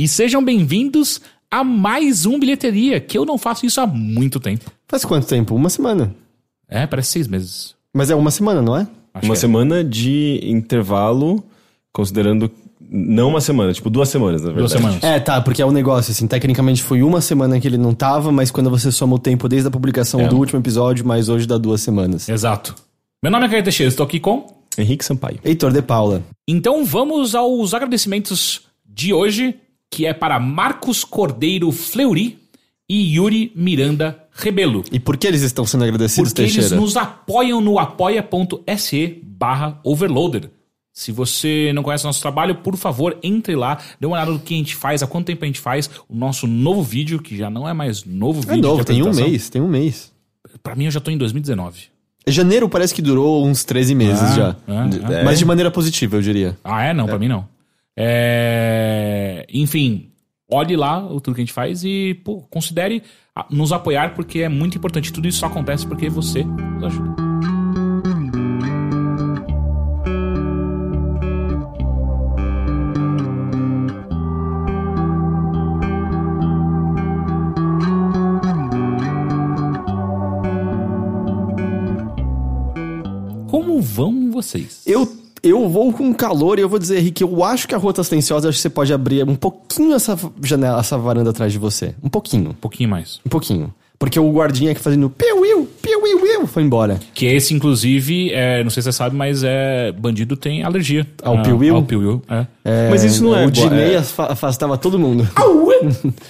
e sejam bem-vindos a mais um Bilheteria, que eu não faço isso há muito tempo. Faz quanto tempo? Uma semana. É, parece seis meses. Mas é uma semana, não é? Acho uma é. semana de intervalo, considerando. Não uma semana, tipo duas semanas, na verdade. Duas semanas. É, tá, porque é um negócio, assim, tecnicamente foi uma semana que ele não tava, mas quando você soma o tempo desde a publicação É. do último episódio, mais hoje dá duas semanas. Exato. Meu nome é Caio Teixeira, estou aqui com... Henrique Sampaio. Heitor de Paula. Então vamos aos agradecimentos de hoje, que é para Marcos Cordeiro Fleury e Yuri Miranda Rebelo. E por que eles estão sendo agradecidos, Porque eles Teixeira? nos apoiam no apoia.se barra overloader. Se você não conhece nosso trabalho, por favor, entre lá, dê uma olhada no que a gente faz, há quanto tempo a gente faz o nosso novo vídeo, que já não é mais novo vídeo. É novo, tem um mês, tem um mês. Pra mim, eu já tô em 2019. Janeiro parece que durou uns 13 meses Ah, já. ah, ah. Mas de maneira positiva, eu diria. Ah, é? Não, pra mim não. É... Enfim, olhe lá tudo que a gente faz e pô, considere ah, nos apoiar, porque é muito importante. Tudo isso só acontece porque você nos ajuda. Como vão vocês? Eu, eu vou com calor e eu vou dizer, Henrique, eu acho que a rua tá silenciosa, acho que você pode abrir um pouquinho essa janela, essa varanda atrás de você. Um pouquinho. Um pouquinho mais. Um pouquinho. Porque o guardinha que fazendo piu-iu, piu-iu-iu, foi embora. Que esse, inclusive, é, não sei se você sabe, mas é bandido tem alergia. Ao Ah, piu-iu? Ao piu-iu, é. É, Mas isso não é O Dinei é- afa- afastava todo mundo.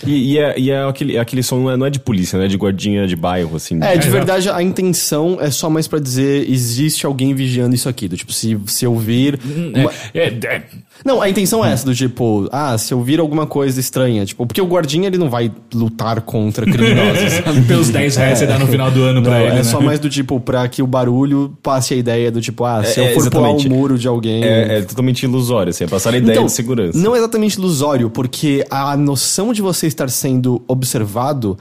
E, e é, e é aquele, aquele som não é, não é de polícia, né? É de guardinha de bairro, assim. É, de exato. verdade, a intenção é só mais pra dizer existe alguém vigiando isso aqui. Do tipo, se, se eu vir. uma- É, é, Não, a intenção é essa, do tipo, ah, se eu vir alguma coisa estranha. Tipo, porque o guardinha ele não vai lutar contra criminosos. pelos 10 reais você dá no final do ano Não, pra ele, é né? só mais do tipo, pra que o barulho passe a ideia do tipo, ah, se É, eu for pular o exatamente. muro de alguém. É, é totalmente ilusório, assim. É passar a ideia de segurança. Não é exatamente ilusório, porque a noção de você estar sendo observado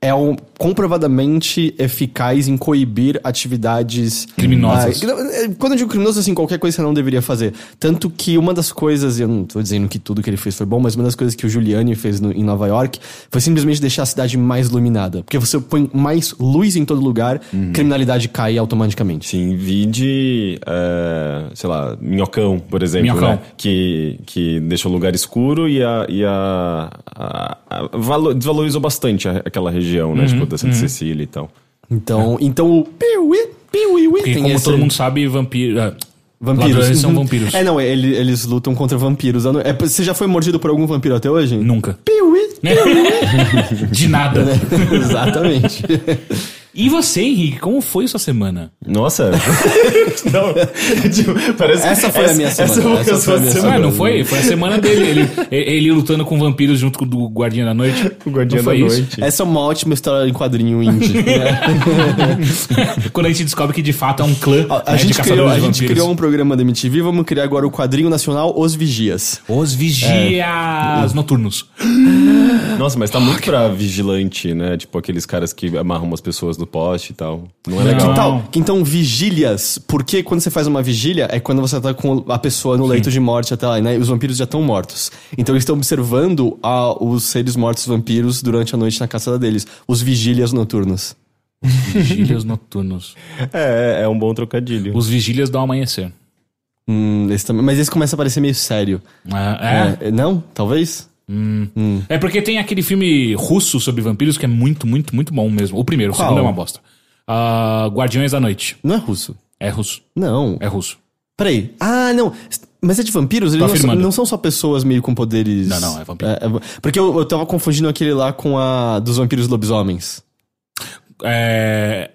é um, comprovadamente eficaz em coibir atividades Criminosas. Ah, não, é, quando eu digo criminoso, assim, qualquer coisa você não deveria fazer. Tanto que uma das coisas, eu não tô dizendo que tudo que ele fez foi bom, mas uma das coisas que o Giuliani fez no- em Nova York foi simplesmente deixar a cidade mais iluminada. Porque você põe mais luz em todo lugar, criminalidade cai automaticamente. Sim, vi de, é, sei lá, Minhocão, por exemplo, Minhocão. né? Que, que deixa o lugar escuro e, a, e a, a- a- valo- desvalorizou bastante aquela região, Uhum, né? Tipo, da Santa Cecília e tal. Então, então o piuí, piuí, Porque, tem como esse- todo mundo sabe, vampiro... ah, Vampiros. Ladrões são Uhum. vampiros. É, não, ele- eles lutam contra vampiros. É, você já foi mordido por algum vampiro até hoje? Nunca. Piuí. De nada. Exatamente. E você, Henrique, como foi sua semana? Nossa! não, tipo, parece Essa foi a minha semana, Essa, essa foi a minha Ah, semana. não foi? Foi a semana dele. Ele, ele lutando com vampiros junto com o do Guardinha da Noite. O Guardiã Não foi da isso? Noite. Essa é uma ótima história em quadrinho indie. né? Quando a gente descobre que de fato é um clã A, a né, de gente, caçadores criou, a de gente vampiros. criou um programa da MTV, vamos criar agora o quadrinho nacional Os Vigias. Os vigias noturnos. Nossa, mas tá muito pra vigilante, né? Tipo, aqueles caras que amarram umas pessoas no poste e tal. Não é legal. Que tal? Que Então, vigílias, porque quando você faz uma vigília é quando você tá com a pessoa no leito de morte até lá, né? E os vampiros já estão mortos. Então eles estão observando a- os seres mortos vampiros durante a noite na caçada deles. Os vigílias noturnos. Vigílias noturnos. É, é um bom trocadilho. Os vigílias do amanhecer. Hum, esse também, mas esse começa a parecer meio sério. Ah, é? É, não? Talvez? É porque tem aquele filme russo sobre vampiros que é muito, muito, muito bom mesmo. O primeiro, o Qual? segundo é uma bosta. Ah, Guardiões da Noite. Não é russo. É russo. Não. É russo. Peraí. Ah, não. Mas é de vampiros? Eles não, são- não são só pessoas meio com poderes. Não, não, é vampiro. porque eu, eu tava confundindo aquele lá com a dos vampiros lobisomens. É...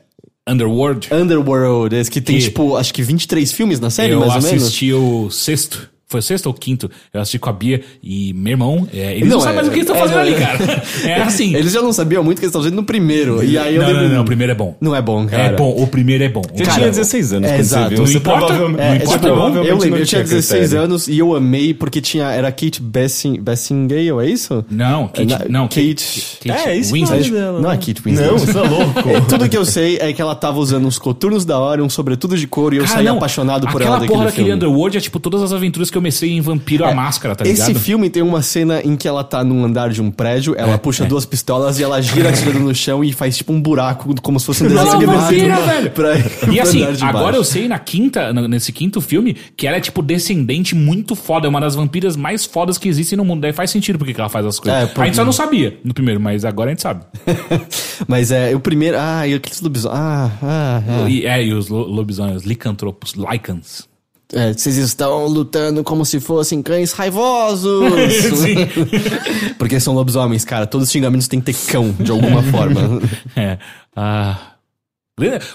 Underworld. Underworld, esse que tem, Que- tipo, acho que 23 filmes na série, eu mais ou menos. assisti o sexto. Foi o sexto ou quinto? Eu assisti com a Bia e meu irmão. é, eles não, Não, sabem é- mais o que eles estão é, fazendo ali, é- cara. É assim. Eles já não sabiam muito o que eles estavam fazendo no primeiro. E aí eu não, lembro. não, não, o primeiro é bom. Não é bom, cara. É bom, o primeiro é bom. Você Cara, tinha 16 anos é, quando exato. você viu. Não Você importa. provavelmente, É, Não é, importa, tipo, não. provavelmente eu lembro, eu tinha tinha 16 critério. anos e eu amei porque tinha. Era Kate Bessing, Bessingale, é isso? Não, Kate. Na- não, Kate- Kate É, isso Winslet. não é dela. Não é Kate Winslet. Não, você é louco. É, tudo que eu sei é que ela tava usando uns coturnos da hora, um sobretudo de couro, e eu saí apaixonado por aquela ela porra daquele. Underworld é tipo todas as aventuras que que eu comecei em Vampiro a Máscara, tá Esse ligado? filme tem uma cena em que ela tá num andar de um prédio, ela puxa duas pistolas e ela gira atirando no chão e faz tipo um buraco, como se fosse um desenho animado. velho. Pra, E assim, agora eu sei na quinta, nesse quinto filme, que ela é tipo descendente muito foda, é uma das vampiras mais fodas que existem no mundo. Daí faz sentido porque que ela faz as coisas. É, A porque- gente só não sabia no primeiro, mas agora a gente sabe. Mas é, o primeiro. Ah, e aqueles lobisomens. Ah, ah, ah. E, é, e os lo- lobisomens, os licantropos, lycans. É, vocês estão lutando como se fossem cães raivosos. Porque são lobisomens, cara. Todos os xingamentos têm que ter cão, de alguma forma. É. Ah.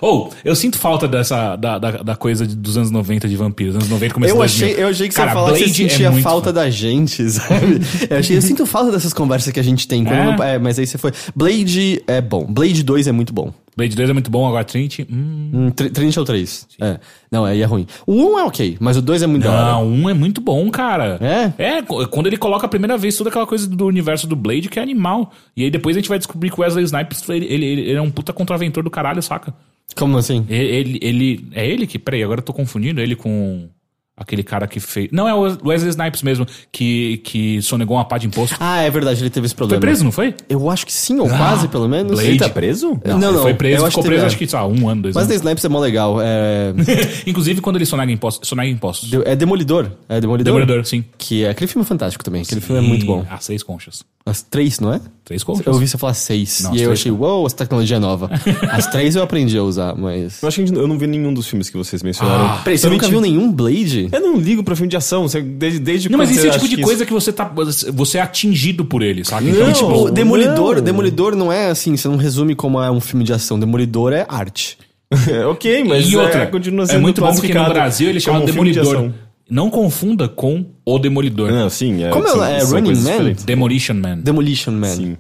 Ou, eu sinto falta dessa, da, da, da coisa de- dos anos 90 de vampiros. Anos 90 começou Eu achei, eu achei que Cara, você ia falar que você Blade é sentia muito falta da gente, sabe? Eu, achei, eu sinto falta dessas conversas que a gente tem. É? é, mas aí você foi. Blade é bom. Blade 2 é muito bom. Blade 2 é muito bom, agora Trinity. Hum. Hum, Tr- Trinity é o 3. É. Não, aí é ruim. O 1 é ok, mas o 2 é muito hora. Não, um é muito bom, cara. É? É, quando ele coloca a primeira vez toda aquela coisa do universo do Blade que é animal. E aí depois a gente vai descobrir que o Wesley Snipes, ele, ele, ele é um puta contraventor do caralho, saca? Como assim? Ele, ele, ele- É ele que. Peraí, agora eu tô confundindo ele com. Aquele cara que fez. Não, é o Wesley Snipes mesmo, que, que sonegou uma pá de imposto. Ah, é verdade, ele teve esse Foi problema. preso, não foi? Eu acho que sim, ou quase, pelo menos. Blade. Ele tá preso? Não, não. ele foi preso, eu acho ficou preso teve- acho que, sei lá, um ano, dois Mas The anos. Snipes é mó legal. É, Inclusive quando ele sonega impostos. Sonega impostos. é Demolidor. É Demolidor. Demolidor, sim. Que é aquele filme é fantástico também. Aquele filme é muito bom. As seis conchas. As três, não é? Três conchas. Eu ouvi você falar seis. Não, e eu três. achei, uou, essa tecnologia é nova. As três eu aprendi a usar, mas. Eu acho que eu não vi nenhum dos filmes que vocês mencionaram. Ah, Peraí, você nunca viu nenhum Blade? Eu não ligo pra filme de ação. Você, desde, desde Não, mas esse é o tipo de coisa que você tá. Você é atingido por ele, sabe? Então, Não, tipo. O Demolidor, não. Demolidor não é assim, você não resume como é um filme de ação. Demolidor é arte. isso- ok, mas e outra, é, continua é sendo muito bom porque no Brasil ele como chama um de Demolidor. ação. Não confunda com o Demolidor. Não, sim. É, Como é- é Running Man? diferentes. Demolition Man. Demolition Man. Sim.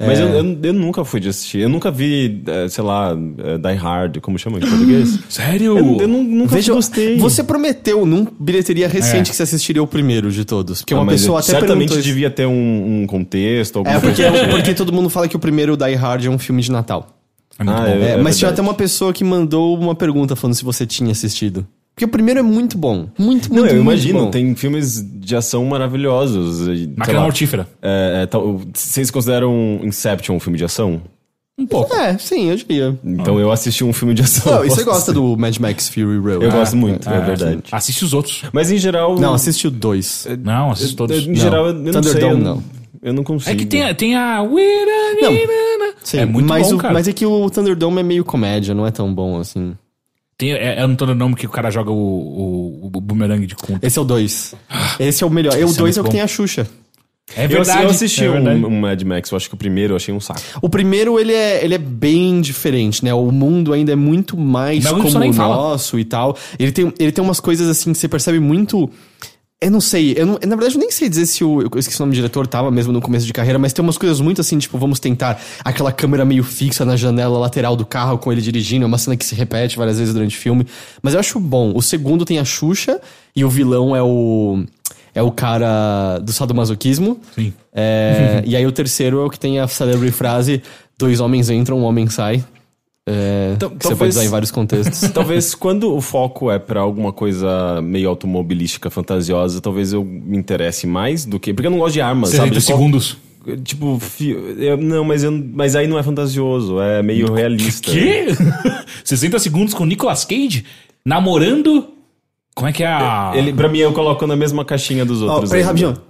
Mas eu, eu, eu nunca fui de assistir. Eu nunca vi, eh, sei lá, eh, Die Hard, como chama em português? Sério? eu, eu nu- nunca Veja, gostei. você prometeu num bilheteria recente É. que você assistiria o primeiro de todos. Porque Ah, uma pessoa até certamente perguntou devia ter um, um contexto, É, porque, coisa. porque todo mundo fala que o primeiro Die Hard é um filme de Natal. É Ah, é. É, mas tinha até uma pessoa que mandou uma pergunta falando se você tinha assistido. Porque o primeiro é muito bom. Muito, muito, Não, eu muito imagino, bom. tem filmes de ação maravilhosos. Máquina mortífera. é, é, tal- vocês consideram Inception um filme de ação? Um pouco. É, sim, eu diria. Então eu assisti um filme de ação. Não, e você gosta do Mad Max Fury Road? Eu Ah, gosto muito, é, verdade. Assiste os outros. Mas em geral. Não, assiste o dois. Não, assiste todos. Em geral, eu não sei. Thunderdome, eu, não. Eu não consigo. É que tem, a- tem a. Não. Sim, é muito mas bom, o, cara. Mas é que o Thunderdome é meio comédia, não é tão bom assim. Tem, é, é no todo nome que o cara joga o, o, o boomerang de conta. Esse é o dois. Esse é o melhor. E o Esse é dois é, o que bom. tem a Xuxa. É Eu, verdade. eu assisti é um, verdade. um Mad Max, eu acho que o primeiro eu achei um saco. O primeiro, ele é, ele é bem diferente, né? O mundo ainda é muito mais Mel como o nem fala. nosso e tal. Ele tem, ele tem umas coisas assim que você percebe muito. Eu não sei, eu não- na verdade eu nem sei dizer se o. Eu esqueci o nome do diretor, tava mesmo no começo de carreira, mas tem umas coisas muito assim, tipo, vamos tentar aquela câmera meio fixa na janela lateral do carro com ele dirigindo, é uma cena que se repete várias vezes durante o filme. Mas eu acho bom. O segundo tem a Xuxa e o vilão é o. É o cara do sadomasoquismo. Sim. É, e aí o terceiro é o que tem a celebre frase: dois homens entram, um homem sai. É, Então, que você talvez- pode usar em vários contextos. Talvez quando o foco é pra alguma coisa meio automobilística, fantasiosa, talvez eu me interesse mais do que. Porque eu não gosto de armas, 60 sabe? De qual- segundos. Tipo, eu- não, mas, eu, mas aí não é fantasioso, é meio realista. Quê? 60 segundos com Nicolas Cage namorando. Como é que é a. Ele, pra mim, eu coloco na mesma caixinha dos Ó, outros. peraí, ainda. rapidinho.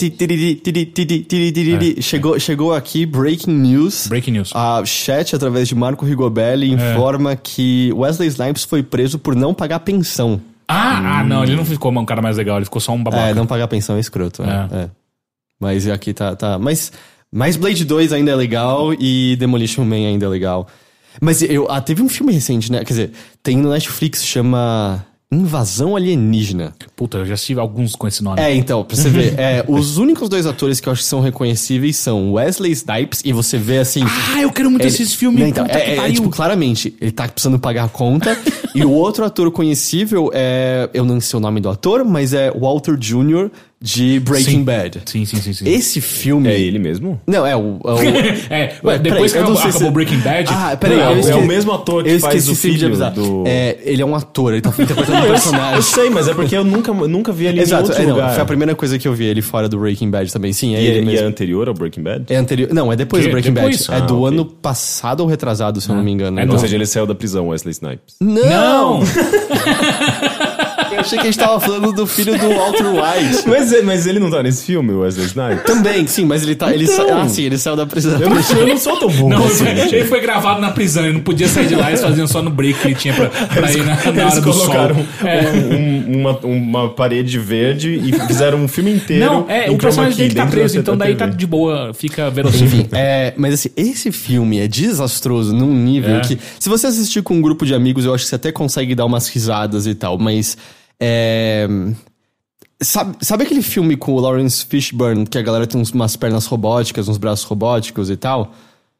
Chegou, chegou aqui breaking news. Breaking news. A chat, através de Marco Rigobelli, informa que Wesley Snipes foi preso por não pagar pensão. Ah, ah, não, ele não ficou um cara mais legal, ele ficou só um babaca. É, não pagar pensão é escroto. É. É. é. Mas aqui tá, tá. Mas, mas Blade 2 ainda é legal e Demolition Man ainda é legal. Mas eu, ah, teve um filme recente, né? Quer dizer, tem no Netflix, chama Invasão Alienígena. Puta, eu já assisti alguns com esse nome. É, então, pra você ver, é, os únicos dois atores que eu acho que são reconhecíveis são Wesley Snipes e você vê assim. Ah, eu quero muito ele- assistir esse filme. Não, então, é, é, é, tipo, claramente, ele tá precisando pagar a conta. e o outro ator conhecível é. Eu não sei o nome do ator, mas é Walter Jr., de Breaking Sim. Bad. Sim, sim, sim, sim. Esse filme. É ele mesmo? Não, é o. É, o... É, Ué, depois peraí, que acabou, se- acabou Breaking Bad. Ah, peraí, é esque- o mesmo ator que eu faz o filho do- É, ele é um ator, ele tá interpretando um personagem. eu sei, mas é porque eu nunca, nunca vi ele em Exato, outro é, não, lugar. foi a primeira coisa que eu vi ele fora do Breaking Bad também. Sim, é E, ele é- e é anterior ao Breaking Bad? É anterior. Não, é depois Que? do Breaking Depois? Bad. É Ah, do ok. ano passado ou retrasado, se eu não me engano. É Ou seja, ele saiu da prisão, Wesley Snipes. Não! Não! Eu achei que a gente tava falando do filho do Walter White. Mas, mas ele não tá nesse filme, o Wesley Snipes? Também, sim, mas ele tá. Ele Então. sa... Ah, sim, ele saiu da prisão. Eu não, eu não sou tão bom Não, assim. ele foi gravado na prisão, ele não podia sair de lá, eles faziam só no break que ele tinha pra, pra ir na, na Eles hora do sol. colocaram É. um- um- uma, uma parede verde e fizeram um filme inteiro. Não, é, o personagem dele tá preso, então daí tá de boa, fica verossímil. Enfim, é, mas assim, esse filme é desastroso num nível É. que, se você assistir com um grupo de amigos, eu acho que você até consegue dar umas risadas e tal, mas. É. Sabe, sabe aquele filme com o Lawrence Fishburne, que a galera tem uns- umas pernas robóticas, uns braços robóticos e tal?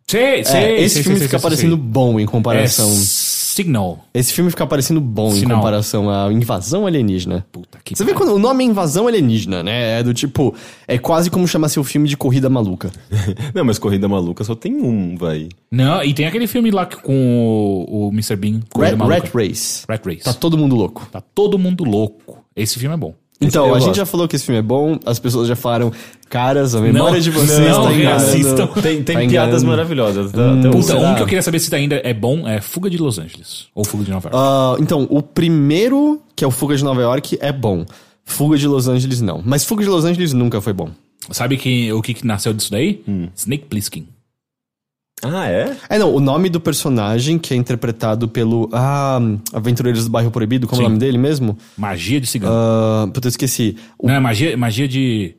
Sei, sei, É, esse sei, filme sei, fica sei, parecendo bom em É comparação. Signal. Esse filme fica parecendo bom em comparação à invasão alienígena. Puta que Você vê quando o nome é invasão alienígena, né? É do tipo. É quase como chamar seu filme de corrida maluca. Não, mas Corrida Maluca só tem um, vai. Não, e tem aquele filme lá que- com o, o Mr. Bean. Corrida Rat, Maluca. Rat Race. Rat Race. Tá todo mundo louco. Tá todo mundo louco. Esse filme é bom. Então, eu a gente gosto. já falou que esse filme é bom, as pessoas já falaram, caras, a memória Não, de vocês não tá enganando. reassistam. Tem, tem Tá piadas enganando. maravilhosas. Até o- Puta, um que eu queria saber se ainda é bom é Fuga de Los Angeles. Ou Fuga de Nova York. Ah, então, o primeiro, que é o Fuga de Nova York, é bom. Fuga de Los Angeles, não. Mas Fuga de Los Angeles nunca foi bom. Sabe que, o que, que nasceu disso daí? Hum. Snake Plissken. Ah, é? É, não, o nome do personagem, que é interpretado pelo. Ah, Aventureiros do Bairro Proibido, como é o nome dele mesmo? Magia de cigano. Ah, puta, eu esqueci. O- Não, é magia, magia de.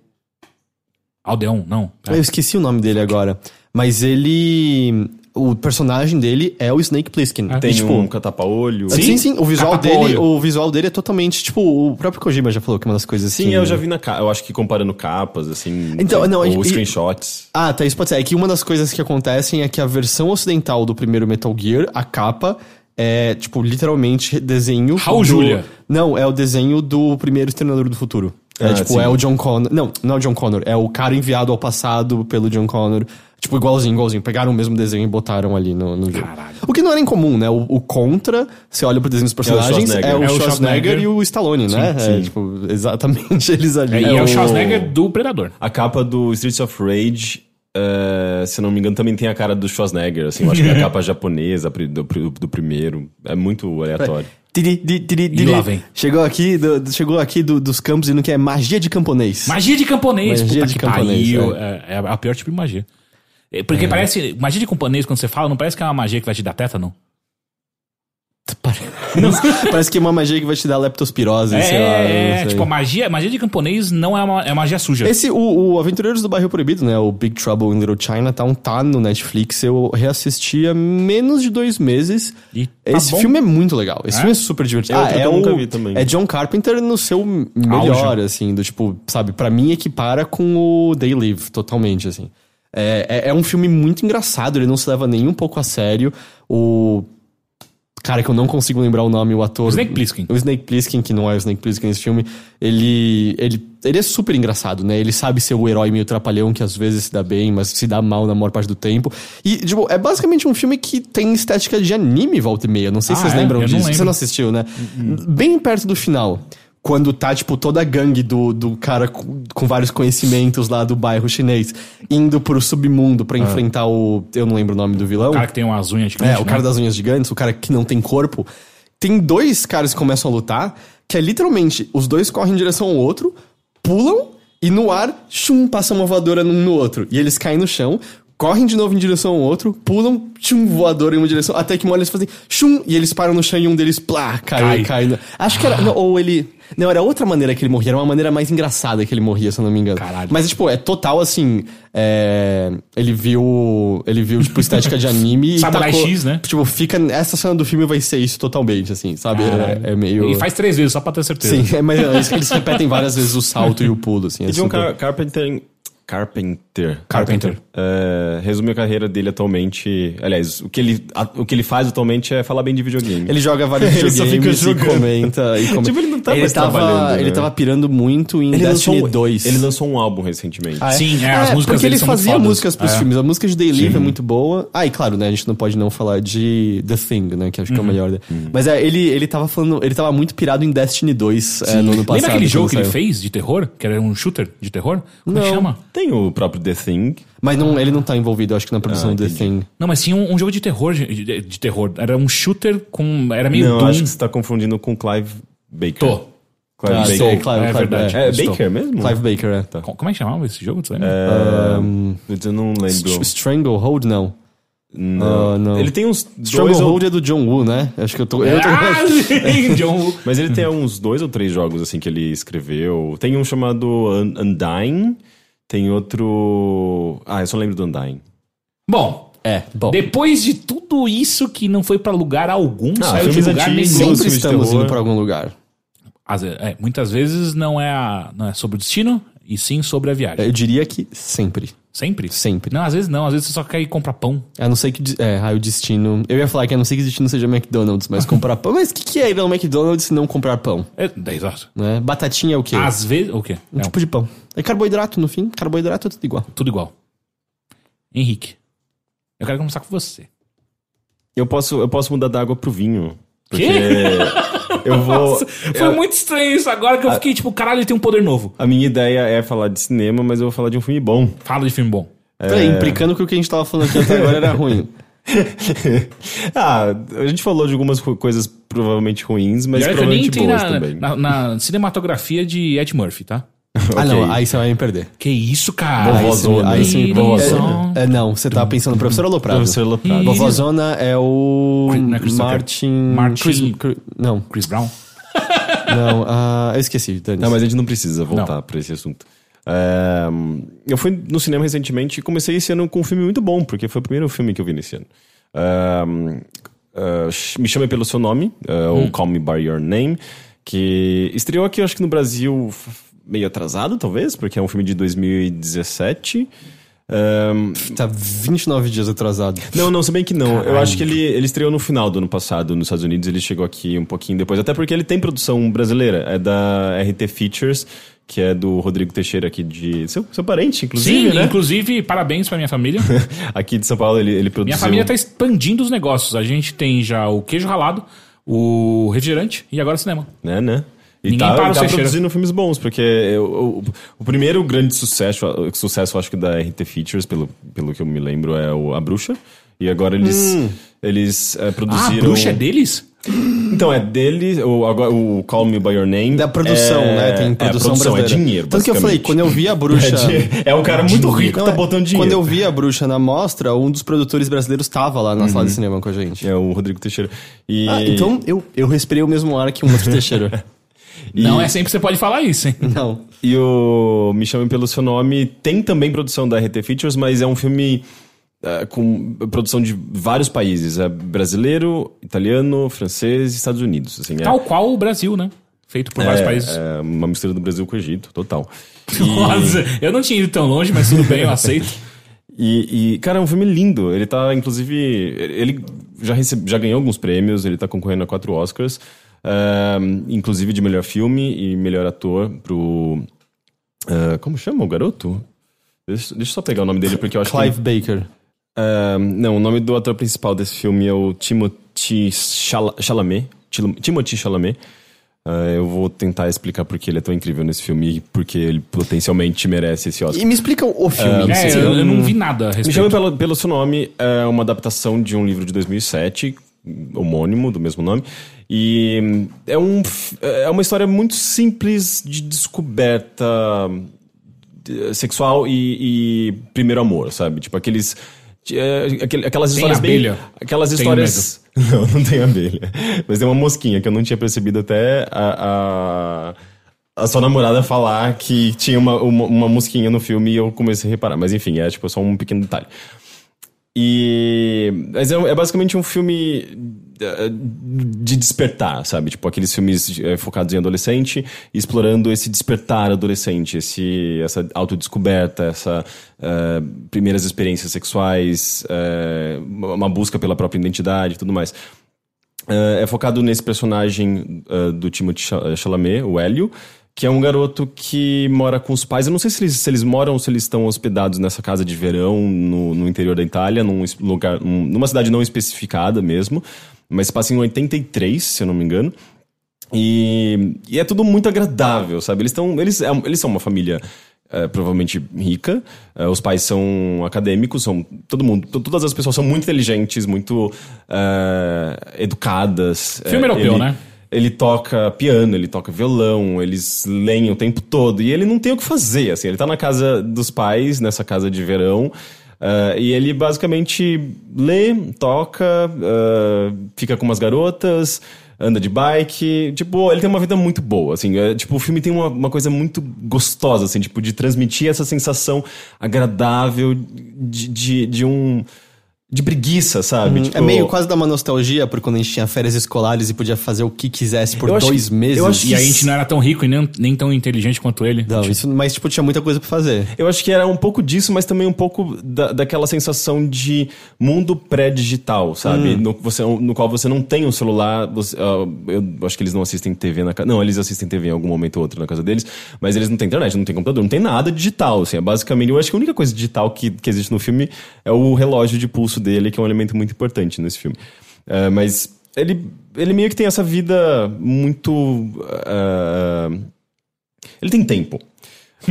Aldeão, não. Eu esqueci o nome dele agora. Mas ele. O personagem dele é o Snake Plissken. Ah, Tem E, tipo, um catapa-olho. Sim, sim, o visual dele, o visual dele é totalmente, tipo, o próprio Kojima já falou que é uma das coisas Sim, assim. eu já vi na capa. Eu acho que comparando capas, assim. Então, não, ou e- screenshots. Ah, tá, isso pode ser. É que uma das coisas que acontecem é que a versão ocidental do primeiro Metal Gear, a capa, é, tipo, literalmente desenho. Raul do... Julia. Não, é o desenho do primeiro Exterminador do Futuro. É Ah, tipo, sim. é o John Connor. Não, não é o John Connor, é o cara enviado ao passado pelo John Connor. Tipo, igualzinho, igualzinho. Pegaram o mesmo desenho e botaram ali no, no jogo. Caralho. O que não era incomum, né? O, o Contra, você olha pro desenho dos personagens, é Schwarzenegger. o, É o Schwarzenegger, Schwarzenegger e o Stallone, né? É, sim. tipo, exatamente eles ali. É, e é o o- Schwarzenegger do Predador. A capa do Streets of Rage, eh, se não me engano, também tem a cara do Schwarzenegger. Assim, eu acho que é a capa japonesa do, do, do primeiro. É muito aleatório. Tiri, tiri, tiri, tiri. lá vem. Chegou aqui, do- chegou aqui do- dos campos e no que é magia de camponês. Magia de camponês. Magia puta de que camponês, pariu. É, é a pior tipo de magia. É, Porque parece. Magia de camponês, quando você fala, não parece que é uma magia que vai te dar tétano? Parece que é uma magia que vai te dar leptospirose, É, sei lá. não é, sei. tipo, a magia, magia de camponês não é uma é magia suja. Esse, o, o Aventureiros do Bairro Proibido, né? O Big Trouble in Little Chinatown, tá no Netflix. Eu reassisti há menos de dois meses. E tá Esse bom? filme é muito legal. Esse É? filme é super divertido. É Ah, é eu o, nunca vi também. É John Carpenter no seu melhor, Auge. assim, do tipo, sabe, pra mim equipara com o They Live, totalmente, assim. É, é, é um filme muito engraçado, ele não se leva nem um pouco a sério. O. Cara, que eu não consigo lembrar o nome, o ator. Snake Plissken. O Snake Plissken, que não é o Snake Plissken nesse filme, ele, ele, ele é super engraçado, né? Ele sabe ser o herói meio trapalhão que às vezes se dá bem, mas se dá mal na maior parte do tempo. E, tipo, é basicamente um filme que tem estética de anime volta e meia. Não sei se Ah, vocês é? lembram Eu não disso. Você lembro. não assistiu, né? Bem perto do final. Quando tá, tipo, toda a gangue do, do cara com, com vários conhecimentos lá do bairro chinês indo pro submundo pra enfrentar o. Eu não lembro o nome do vilão. O cara que tem umas unhas É, gigantes, o cara né? das unhas gigantes, o cara que não tem corpo. Tem dois caras que começam a lutar, que é literalmente, os dois correm em direção ao outro, pulam, e no ar, chum, passa uma voadora num no outro. E eles caem no chão, correm de novo em direção ao outro, pulam, chum, voadora em uma direção, até que uma hora eles fazem chum, e eles param no chão e um deles, plá, cai, Cai. cai. no- Acho que era, não, ou ele... Não, era outra maneira que ele morria, era uma maneira mais engraçada que ele morria, se eu não me engano. Caralho. Mas, tipo, é total, assim, é, ele viu, ele viu, tipo, estética de anime e Samurai tacou- X, né? Tipo, fica. Essa cena do filme vai ser isso totalmente, assim, sabe? É, é meio. E faz três vezes, só pra ter certeza. Sim, é, mas é isso que eles repetem várias vezes o salto e o pulo, assim. É E John super- Car Carpenter. Carpenter. Carpenter. É, resume a carreira dele atualmente. Aliás, o que, ele, a- o que ele faz atualmente é falar bem de videogame. Ele joga vários Ele só fica videogames e jogando. comenta, e comenta. Tipo, ele não tá mais tava, trabalhando, Ele né? tava pirando muito em Ele Destiny lançou, 2. ele lançou um álbum recentemente. Ah, Sim, é, as músicas porque ele fazia fodas. músicas pros É. filmes. A música de Day Live é muito boa. Ah, e claro, né? A gente não pode não falar de The Thing, né? Que acho Uhum. que é o melhor. né? Mas é, ele, ele tava falando. Ele tava muito pirado em Destiny 2 é, no ano passado. Lembra aquele jogo que ele fez de terror? Que era um shooter de terror? Como é que Não. chama? Tem o próprio The Thing. Mas não, ele não tá envolvido, eu acho que na produção Ah, do The entendi. Thing. Não, mas tinha um, um jogo de terror, de, de- de terror. Era um shooter com... Era meio não, Doom. acho que você tá confundindo com Clive Baker. Tô. Clive Ah, Baker. sei, É Clive, Clive, verdade. É Estou. Baker mesmo? Clive Baker, é. Co- Como é que chamava esse jogo? Tu lembra? É, Um, eu não lembro. Str- Stranglehold, não. Não. Ah, não. Ele tem uns dois ou... Stranglehold é do John Woo, né? Acho que eu tô. Eu tô... Ah, sim, John Woo. Mas ele tem uns dois ou três jogos assim que ele escreveu. Tem um chamado Un- Undying. Tem outro. Ah, eu só lembro do Undying. Bom, É, bom. depois de tudo isso que não foi pra lugar algum, Ah, saiu de lugar nenhum. Sempre estamos indo pra algum lugar. Às é, muitas vezes não é, a- não é sobre o destino, e sim sobre a viagem. Eu diria que sempre. Sempre? Sempre. Não, às vezes não. Às vezes você só quer ir comprar pão. A não ser que. É, aí o destino. Eu ia falar que a não ser que o destino seja McDonald's, mas comprar pão. Mas o que, que é ir ao McDonald's se não comprar pão? É, é, exato. Né? Batatinha é o quê? Às vezes... O quê? um É, tipo de pão. É carboidrato no fim. Carboidrato é tudo igual. tudo igual. Henrique, eu quero conversar com você. Eu posso, eu posso mudar da água pro vinho. Porque Quê? Eu vou. Nossa, foi eu- muito estranho isso agora que eu fiquei tipo, caralho, ele tem um poder novo. A minha ideia é falar de cinema, mas eu vou falar de um filme bom. Fala de filme bom. Peraí, implicando que o que a gente tava falando aqui até agora era ruim. ah, a gente falou de algumas co- coisas provavelmente ruins, mas nem provavelmente boas na, também. na, na cinematografia de Ed Murphy, tá? Ah, Ok. não. Aí você vai me perder. Que isso, cara? Vovó Aí você, Zona. aí você me Vovózona. é, é, Não, você tava pensando no professor Aloprado. Professor Aloprado. Vovózona é o. Chris- não é. Martin. Martin- Chris- Chris- não, Chris Brown? não. ah, eu esqueci, Dani. Não, mas a gente não precisa voltar pra esse assunto. É, eu fui no cinema recentemente e comecei esse ano com um filme muito bom, porque foi o primeiro filme que eu vi nesse ano. É, é, Me Chame Pelo Seu Nome, é, ou Call Me By Your Name, que estreou aqui, eu acho que no Brasil, meio atrasado, talvez, porque é um filme de 2017. É, Tá 29 dias atrasado. não, não, se bem que não. Eu acho que ele, ele estreou no final do ano passado nos Estados Unidos, ele chegou aqui um pouquinho depois. Até porque ele tem produção brasileira, é da RT Features, que é do Rodrigo Teixeira aqui de. Seu, seu parente, inclusive, Sim, né? inclusive, parabéns pra minha família. aqui de São Paulo ele, ele produziu. minha família tá expandindo os negócios. A gente tem já o queijo ralado, o refrigerante e agora cinema. Né, né? E Ninguém tá, para o tá produzindo filmes bons, porque eu- o, o primeiro grande sucesso, sucesso acho que da RT Features, pelo, pelo que eu me lembro, é o A Bruxa. E agora eles, eles eh, Ah, a produziram. bruxa é deles? Então, é dele, o, agora, o Call Me By Your Name. Da produção, é, né? Tem produção é, produção, é brasileira. dinheiro, Tanto que eu falei, quando eu vi a bruxa. É. É um cara muito rico que tá é, botando dinheiro. Quando eu vi a bruxa na mostra, um dos produtores brasileiros tava lá na sala de cinema com a gente. É o Rodrigo Teixeira. E... Ah, então eu, eu respirei o mesmo ar que um outro Teixeira. E, Não é sempre que você pode falar isso, hein? Não. E o Me Chame Pelo Seu Nome tem também produção da RT Features, mas é um filme é, com produção de vários países. É brasileiro, italiano, francês e Estados Unidos. Assim, é, Tal qual o Brasil, né? Feito por vários é, países. é uma mistura do Brasil com o Egito, total. Nossa, eu não tinha ido tão longe, mas tudo bem, eu aceito. E, e, cara, é um filme lindo. Ele tá, inclusive. Ele já, recebe, já ganhou alguns prêmios, ele tá concorrendo a quatro Oscars, inclusive de melhor filme e melhor ator pro. eh, como chama o garoto? Deixa, deixa eu só pegar o nome dele, porque eu acho Clive que. Baker. Ehm, não, o nome do ator principal desse filme é o Timothy Chala- Chalamet. Tim- Timothy Chalamet. Eh, eu vou tentar explicar por que ele é tão incrível nesse filme e porque ele potencialmente merece esse Oscar. E me explica o filme. em É, eu, eu não vi nada a Me respeito. chama pelo, pelo seu nome, é uma adaptação de um livro de 2007, homônimo, do mesmo nome. E é, um, é uma história muito simples de descoberta de- sexual e, e primeiro amor, sabe? Tipo, aqueles. é, aquelas Tem histórias abelha? bem. Aquelas Tenho histórias. Não, não tem abelha. Mas tem uma mosquinha que eu não tinha percebido até a- a a sua namorada falar que tinha uma, uma, uma mosquinha no filme e eu comecei a reparar. Mas enfim, é tipo só um pequeno detalhe. E. Mas é, é basicamente um filme eh, de despertar, sabe? Tipo, aqueles filmes eh, focados em adolescente, explorando esse despertar adolescente, esse, essa autodescoberta, essa uh, primeiras experiências sexuais, uh, uma busca pela própria identidade e tudo mais. Uh, é focado nesse personagem do Timothée Chalamet, o Hélio, que é um garoto que mora com os pais. Eu não sei se eles, se eles moram ou se eles estão hospedados nessa casa de verão no, no interior da Itália, num lugar, numa cidade não especificada mesmo, mas passa em 83, se eu não me engano. E, e é tudo muito agradável, sabe? Eles, tão, eles, é, eles são uma família é, provavelmente rica. É, os pais são acadêmicos, são todo mundo, todas as pessoas são muito inteligentes, muito é, educadas. Filme europeu, ele, né? Ele toca piano, ele toca violão, eles leem o tempo todo. E ele não tem o que fazer, assim. Ele tá na casa dos pais, nessa casa de verão. Uh, e ele basicamente lê, toca, uh, fica com umas garotas, anda de bike. Tipo, ele tem uma vida muito boa, assim. É, tipo, o filme tem uma, uma coisa muito gostosa, assim, tipo, de transmitir essa sensação agradável de, de, de um de preguiça, sabe? Uhum. Tipo, é meio quase dar uma nostalgia por quando a gente tinha férias escolares e podia fazer o que quisesse por dois meses. eu acho E a gente não era tão rico e nem, nem tão inteligente quanto ele. Não, isso, mas tipo, tinha muita coisa pra fazer. Eu acho que era um pouco disso, mas também um pouco da, daquela sensação de mundo pré-digital, sabe? No, você, no qual você não tem um celular. você- ah, eu acho que eles não assistem TV na casa. Não, eles assistem TV em algum momento ou outro na casa deles, mas eles não têm internet, não tem computador, não tem nada digital. Assim, é basicamente, eu acho que a única coisa digital que, que existe no filme é o relógio de pulso dele, que é um elemento muito importante nesse filme. Ah, mas ele, ele meio que tem essa vida muito. ah, ele tem tempo.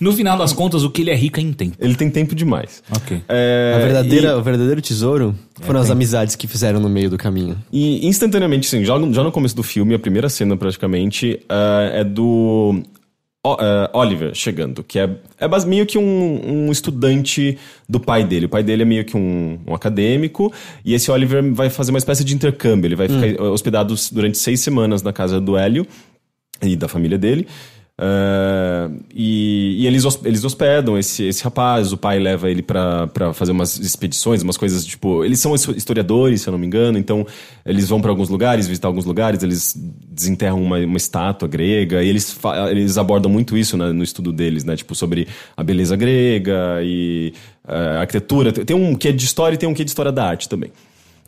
no final das contas, o que ele é rico é em tempo. Ele tem tempo demais. Ok. É, a verdadeira, O verdadeiro tesouro foram as amizades que fizeram no meio do caminho. E, e instantaneamente, sim, já, no- já no começo do filme, a primeira cena praticamente ah, é do O- ah, Oliver chegando, que é, é meio que um, um estudante do pai dele. O pai dele é meio que um, um acadêmico, e esse Oliver vai fazer uma espécie de intercâmbio. Ele vai ficar hospedado durante seis semanas na casa do Hélio e da família dele. Ah, e e eles, eles hospedam esse, esse rapaz, o pai leva ele pra fazer umas expedições, umas coisas tipo. Eles são his- historiadores, se eu não me engano, então eles vão pra alguns lugares, visitar alguns lugares, eles desenterram uma, uma estátua grega, e eles, eles abordam muito isso né, no estudo deles, né? Tipo, sobre a beleza grega e a arquitetura. Tem um que de história e tem um que de história da arte também.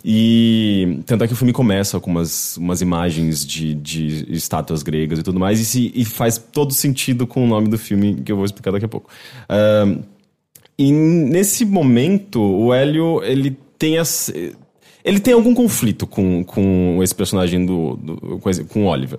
E tanto é que o filme começa com umas, umas imagens de, de estátuas gregas e tudo mais, e, se- e faz todo sentido com o nome do filme, que eu vou explicar daqui a pouco. Ahn, e nesse momento, o Hélio, ele tem as, ele tem algum conflito com, com esse personagem do, do- com, o Oliver.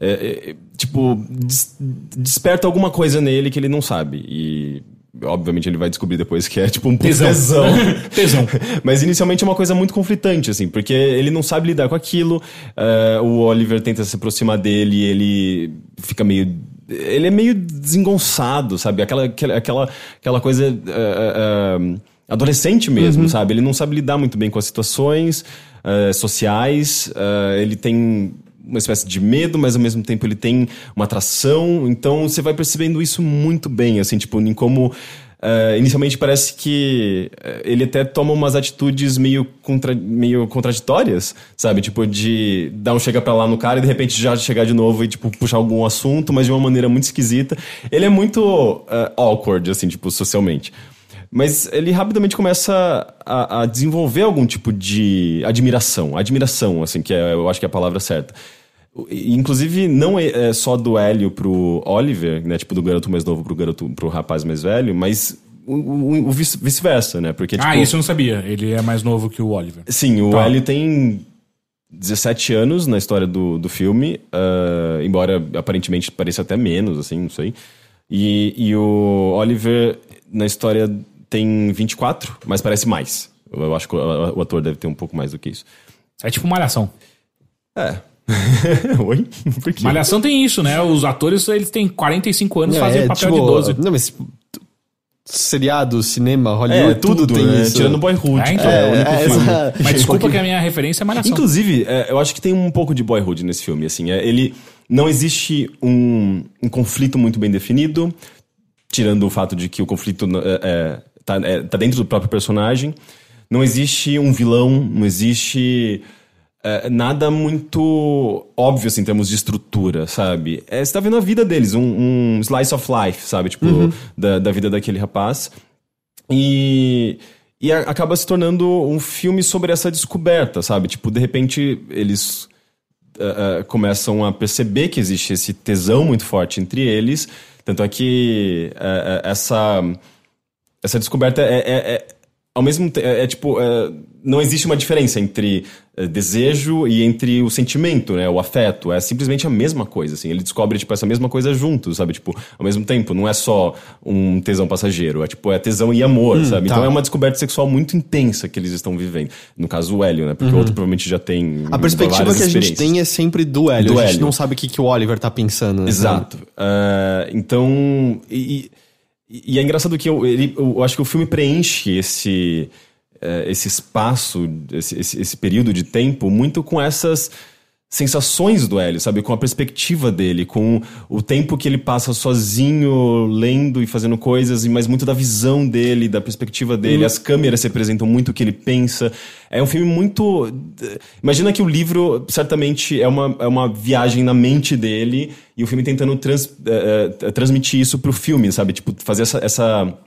É, é, tipo, des- desperta alguma coisa nele que ele não sabe. E, obviamente, ele vai descobrir depois que é tipo um Tesão. tesão. Tesão. Mas inicialmente é uma coisa muito conflitante, assim, porque ele não sabe lidar com aquilo. eh, o Oliver tenta se aproximar dele e ele fica meio. Ele é meio desengonçado, sabe? Aquela, aquela, aquela, coisa. eh, eh, adolescente mesmo, sabe? Ele não sabe lidar muito bem com as situações eh, sociais. eh, ele tem uma espécie de medo, mas ao mesmo tempo ele tem uma atração. Então você vai percebendo isso muito bem, assim, tipo, em como. eh, inicialmente parece que eh, ele até toma umas atitudes meio, contra, meio contraditórias, sabe? Tipo, de dar um chega pra lá no cara e de repente já chegar de novo e, tipo, puxar algum assunto, mas de uma maneira muito esquisita. Ele é muito eh, awkward, assim, tipo, socialmente. Mas ele rapidamente começa a, a desenvolver algum tipo de admiração. Admiração, assim, que é, eu acho que é a palavra certa. Inclusive, não é, é só do Hélio pro Oliver, né? Tipo, do garoto mais novo pro garoto pro rapaz mais velho, mas o, o- o vice- vice-versa, né? Porque, tipo, Ah, isso eu não sabia. Ele é mais novo que o Oliver. Sim, o Tá. Hélio tem 17 anos na história do, do filme, ah, embora aparentemente pareça até menos, assim, não sei. E, e o Oliver, na história, tem 24, mas parece mais. Eu, eu acho que o, o ator deve ter um pouco mais do que isso. É tipo Malhação. É. Oi? Por quê? Malhação tem isso, né? Os atores, eles têm 45 anos e Não, fazem é, papel tipo, de 12. Não, mas tipo, seriado, cinema, É, Hollywood, tudo, tudo, tem né? isso. Tirando Boyhood. É, então. que é o É, único é, filme. essa- Mas desculpa Porque- que a minha referência é Malhação. Inclusive, é, eu acho que tem um pouco de boyhood nesse filme, assim. é, ele não existe um, um conflito muito bem definido, tirando o fato de que o conflito é, é, tá, é, tá dentro do próprio personagem. Não existe um vilão, não existe é, nada muito óbvio assim, em termos de estrutura, sabe? É, você tá vendo a vida deles, um, um slice of life, sabe? Tipo, da, da vida daquele rapaz. E, e a- acaba se tornando um filme sobre essa descoberta, sabe? Tipo, de repente eles eh, eh, começam a perceber que existe esse tesão muito forte entre eles. Tanto é que eh, essa, essa descoberta é, é- é- ao mesmo tempo. É, é tipo. é, não existe uma diferença entre eh, desejo e entre o sentimento, né? O afeto. É simplesmente a mesma coisa, assim. Ele descobre, tipo, essa mesma coisa juntos, sabe? Tipo, ao mesmo tempo. Não é só um tesão passageiro. É, tipo, é tesão e amor, sabe? tá. Então é uma descoberta sexual muito intensa que eles estão vivendo. No caso, o Hélio, né? Porque o outro provavelmente já tem. A perspectiva que a gente tem é sempre do Hélio. Do a gente Hélio. não sabe o que, que o Oliver tá pensando. né? Exato. Ah, então. E, e- e é engraçado que eu, ele- eu acho que o filme preenche esse, eh, esse espaço, esse, esse, esse período de tempo, muito com essas sensações do Hélio, sabe? Com a perspectiva dele, com o tempo que ele passa sozinho, lendo e fazendo coisas, e mas muito da visão dele, da perspectiva dele. As câmeras representam muito o que ele pensa. É um filme muito. Imagina que o livro, certamente, é uma, é uma viagem na mente dele, e o filme tentando trans- eh, eh, transmitir isso pro filme, sabe? Tipo, fazer essa. essa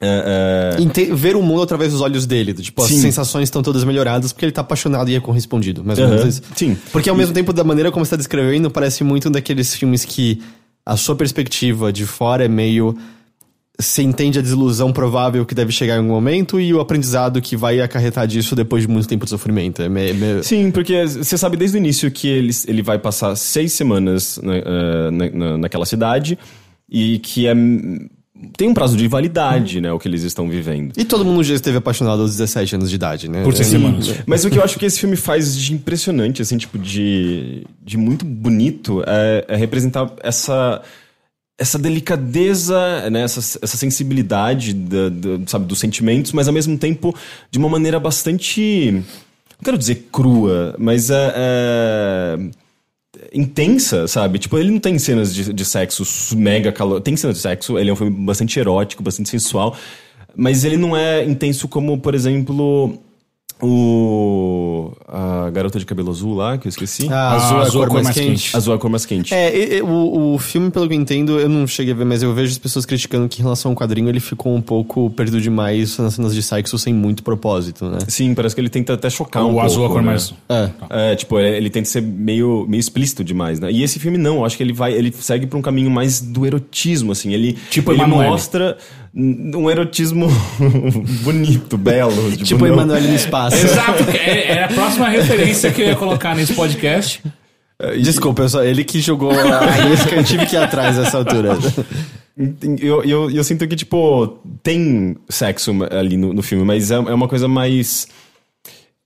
eh, Ente- ver o mundo através dos olhos dele. Tipo, as Sim. sensações estão todas melhoradas porque ele tá apaixonado e é correspondido. Mais ou menos isso. sim. Porque ao mesmo tempo, da maneira como você tá descrevendo, parece muito um daqueles filmes que a sua perspectiva de fora é meio. Você entende a desilusão provável que deve chegar em algum momento e o aprendizado que vai acarretar disso depois de muito tempo de sofrimento. É meio. meio- Sim, porque você sabe desde o início que ele, ele vai passar seis semanas na, eh, na- na- naquela cidade e que é, tem um prazo de validade, né, o que eles estão vivendo. E todo mundo já esteve apaixonado aos 17 anos de idade, né? Por seis É- semanas. Mas o que eu acho que esse filme faz de impressionante, assim, tipo, de, de muito bonito, é, é representar essa, essa delicadeza, né, essa, essa sensibilidade, da, da- sabe, dos sentimentos, mas ao mesmo tempo de uma maneira bastante. Não quero dizer crua, mas é. é intensa, sabe? Tipo, ele não tem cenas de, de sexo mega calor. Tem cenas de sexo, ele é um filme bastante erótico, bastante sensual, mas ele não é intenso como, por exemplo, o. A garota de cabelo azul lá, que eu esqueci. Ah, azul, é a cor mais quente. Azul é a cor mais quente. É, e- e- o, o filme, pelo que eu entendo, eu não cheguei a ver, mas eu vejo as pessoas criticando que em relação ao quadrinho ele ficou um pouco perdido demais nas cenas de sexo sem muito propósito, né? Sim, parece que ele tenta até chocar um O pouco. azul é a cor né? mais. É. É, tipo, ele, ele tenta ser meio, meio explícito demais, né? E esse filme não, eu acho que ele vai, ele segue pra um caminho mais do erotismo, assim. Ele, Tipo ele Emanuele. mostra um erotismo bonito, belo. Tipo não- Emanuele no espaço. Exato, é, é a próxima referência que eu ia colocar nesse podcast. Desculpa, eu só, ele que jogou a isca, eu tive que ir atrás nessa altura. Eu, eu, eu sinto que, tipo, tem sexo ali no, no filme, mas é, é uma coisa mais.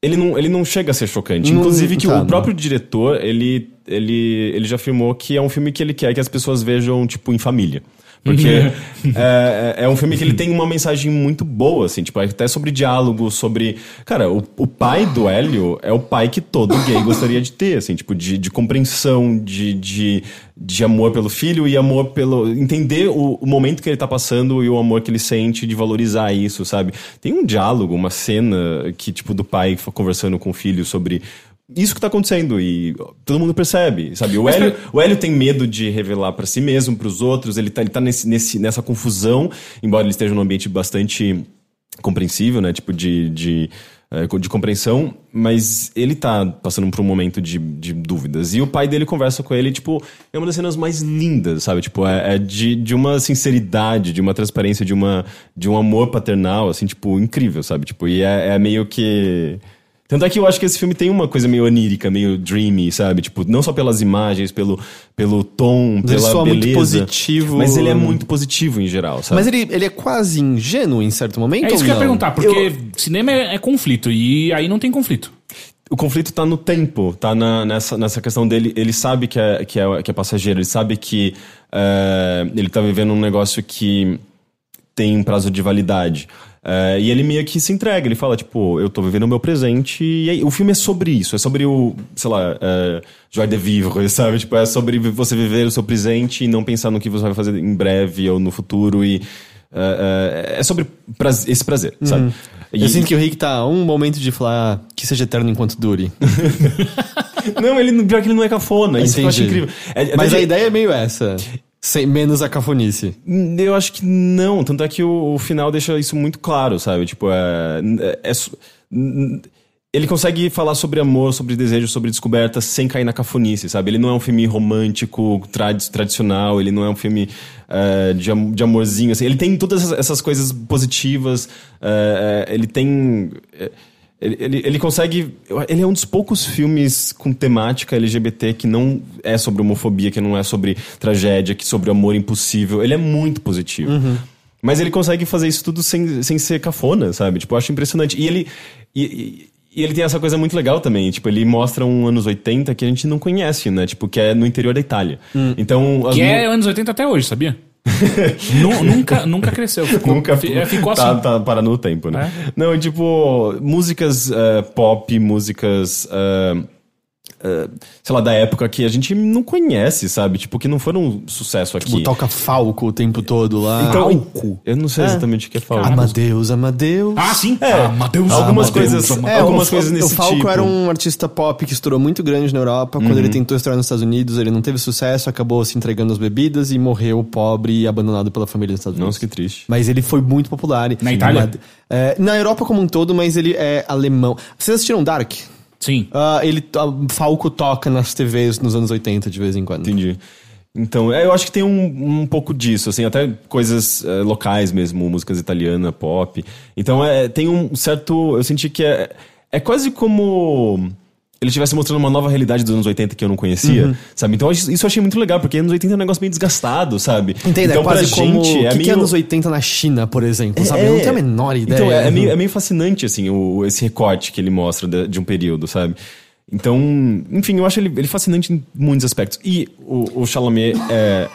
Ele não, ele não chega a ser chocante. Não- Inclusive que tá, o não. próprio diretor, ele, ele, ele já afirmou que é um filme que ele quer que as pessoas vejam, tipo, em família. Porque é, é um filme que ele tem uma mensagem muito boa, assim, tipo, até sobre diálogo, sobre... Cara, o, o pai do Hélio é o pai que todo gay gostaria de ter, assim, tipo, de, de compreensão, de, de, de amor pelo filho e amor pelo... Entender o, o momento que ele tá passando e o amor que ele sente, de valorizar isso, sabe? Tem um diálogo, uma cena que, tipo, do pai conversando com o filho sobre isso que tá acontecendo e todo mundo percebe, sabe? O Hélio, o Hélio tem medo de revelar pra si mesmo, pros outros, ele tá, ele tá nesse, nesse, nessa confusão, embora ele esteja num ambiente bastante compreensível, né? Tipo, de, de, eh, de compreensão, mas ele tá passando por um momento de, de dúvidas. E o pai dele conversa com ele, tipo, é uma das cenas mais lindas, sabe? Tipo, é, é de, de uma sinceridade, de uma transparência, de, uma, de um amor paternal, assim, tipo, incrível, sabe? Tipo, e é, é meio que. Tanto é que eu acho que esse filme tem uma coisa meio onírica, meio dreamy, sabe? Tipo, não só pelas imagens, pelo, pelo tom, Mas ele pela soa muito beleza. positivo. Mas ele é muito positivo em geral, sabe? Mas ele, ele é quase ingênuo em certo momento? É isso ou que eu ia perguntar, porque cinema é, é conflito e aí não tem conflito. O conflito tá no tempo, tá na- nessa, nessa questão dele. Ele sabe que é, que é, que é passageiro, ele sabe que é, ele tá vivendo um negócio que tem um prazo de validade. É, e ele meio que se entrega, ele fala, tipo, eu tô vivendo o meu presente. E aí, o filme é sobre isso, é sobre o, sei lá, é, joie de vivre, sabe? Tipo, é sobre você viver o seu presente e não pensar no que você vai fazer em breve ou no futuro. E É, é, é sobre esse prazer, sabe? E- Eu sinto que o Rick tá a um momento de falar "Ah, que seja eterno enquanto dure. Não, ele, pior que ele não é cafona. Isso eu acho incrível. É- Mas a ideia é meio essa. Sem, menos a cafonice. Eu acho que não, tanto é que o, o final deixa isso muito claro, sabe? Tipo, é, é- é ele consegue falar sobre amor, sobre desejo, sobre descoberta sem cair na cafonice, sabe? Ele não é um filme romântico, tradi- tradicional, ele não é um filme é, de, de amorzinho, assim. Ele tem todas essas- essas coisas positivas, é, é, ele tem... ele, ele, ele consegue. Ele é um dos poucos filmes com temática LGBT que não é sobre homofobia, que não é sobre tragédia, que é sobre amor impossível. Ele é muito positivo. Mas ele consegue fazer isso tudo sem, sem ser cafona, sabe? Tipo, eu acho impressionante. E ele. E, e- e ele tem essa coisa muito legal também. Tipo, ele mostra um anos 80 que a gente não conhece, né? Tipo, que é no interior da Itália. Então. as Que é anos 80 até hoje, sabia? Nu- nunca, nunca cresceu. Ficou, Nunca é, ficou tá, assim. tá parando no tempo, né? Não, e, tipo, músicas eh, pop, músicas. eh, sei lá, da época que a gente não conhece, sabe? Tipo, que não foram um sucesso aqui. Tipo, toca Falco o tempo todo lá. Então, Falco? Eu não sei exatamente o que é falco. Amadeus, Amadeus. Ah, sim. É, Amadeus, algumas Amadeus, coisas- Amadeus. É, algumas o, coisas o- nesse O Falco tipo. era um artista pop que estourou muito grande na Europa. Quando ele tentou estourar nos Estados Unidos, ele não teve sucesso, acabou se entregando às bebidas e morreu pobre e abandonado pela família nos Estados Unidos. Nossa, que triste. Mas ele foi muito popular. Na Itália? É, na Europa como um todo, mas ele é alemão. Vocês assistiram Dark? Sim. Ah, ele, a Falco toca nas TVs nos anos 80 de vez em quando. Entendi. Então, é, eu acho que tem um, um pouco disso, assim, até coisas eh, locais mesmo, músicas italiana, pop. Então, é, tem um certo. Eu senti que é, é quase como ele estivesse mostrando uma nova realidade dos anos 80 que eu não conhecia, sabe? Então, isso eu achei muito legal, porque anos 80 é um negócio meio desgastado, sabe? Entende? Então, é quase pra como... gente, o é que, meio. que é anos 80 na China, por exemplo, sabe? Eu não tenho a menor ideia. Então, é, é meio, é meio fascinante, assim, o, esse recorte que ele mostra de, de um período, sabe? Então, enfim, eu acho ele, ele fascinante em muitos aspectos. E o, o Chalamet é.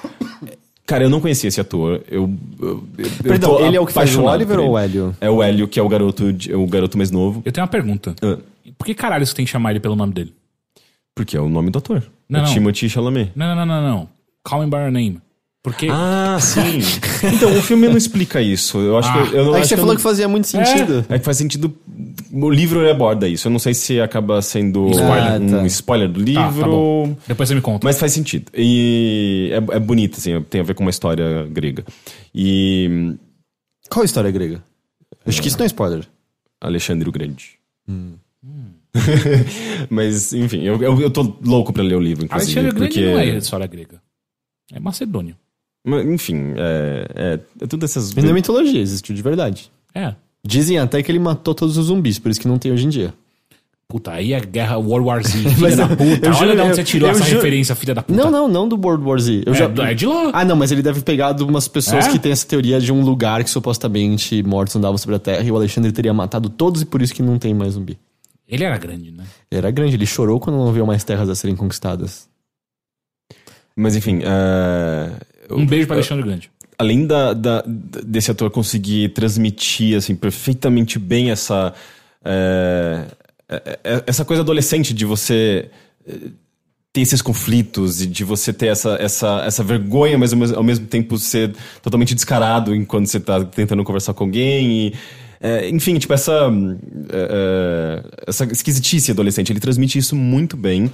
Cara, eu não conhecia esse ator. Eu, eu, eu Perdão, ele é o que faz o Oliver ou o. Hélio? É o Hélio, que é o garoto, o garoto mais novo. Eu tenho uma pergunta. Ah, Por que caralho você tem que chamar ele pelo nome dele? porque é o nome do ator. Não, é não. Timothy Chalamet. Não, não, não, não, não. Call me by your name. Porque. Ah, sim. então, o filme não explica isso. Eu acho Ah. que eu, eu não Aí acho você que falou não- que fazia muito sentido. É que faz sentido. O livro aborda isso. Eu não sei se acaba sendo Spoiler. um Ah, tá. spoiler do Tá, livro. tá bom. Depois você me conta. Mas faz sentido. E é, é bonito, assim, tem a ver com uma história grega. E Qual a história grega? Acho que isso não é spoiler. Alexandre o Grande. Mas, enfim, eu, eu, eu tô louco pra ler o livro, inclusive. Alexandre Grande porque... não é história grega. É macedônio. Mas, Enfim, é, é, é tudo essas... Mas na mitologia existiu de verdade. É. Dizem até que ele matou todos os zumbis, por isso que não tem hoje em dia. Puta, aí é guerra World War Z, filha Mas da puta. Olha juro- de onde você tirou eu essa juro- referência, filha da puta. Não, não, não do World War Z. Eu É, já... é de lá. Ah, não, mas ele deve pegar de umas pessoas É? que têm essa teoria de um lugar que supostamente mortos andavam sobre a Terra e o Alexandre teria matado todos e por isso que não tem mais zumbi. Ele era grande, né? Ele era grande, ele chorou quando não viu mais terras a serem conquistadas. Mas, enfim... é, Um beijo pra Alexandre Grande. além da, da- desse ator conseguir transmitir assim perfeitamente bem essa é, é, essa coisa adolescente de você ter esses conflitos e de você ter essa, essa, essa vergonha, mas ao mesmo, ao mesmo tempo ser totalmente descarado enquanto você tá tentando conversar com alguém e é, enfim, tipo, essa, é, essa esquisitice adolescente, ele transmite isso muito bem.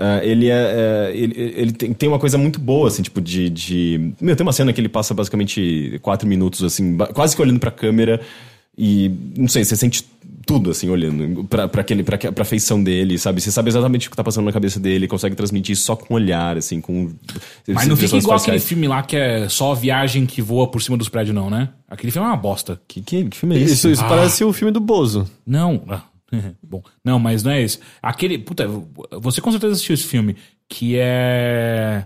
Ah, ele é, é, ele, ele tem, tem uma coisa muito boa, assim, tipo, de, de. Meu, tem uma cena que ele passa basicamente quatro minutos, assim, quase que olhando pra câmera e. Não sei, você sente tudo, assim, olhando pra, pra, aquele, pra, pra feição dele, sabe? Você sabe exatamente o que tá passando na cabeça dele, consegue transmitir isso só com o olhar, assim, com. Mas não fica igual aquele filme lá que é só a viagem que voa por cima dos prédios, não, né? Aquele filme é uma bosta. Que, que, que filme é esse? Isso, isso Ah. parece o filme do Bozo. Não. Ah, Bom, não, mas não é esse. Aquele. Puta, você com certeza assistiu esse filme. Que é.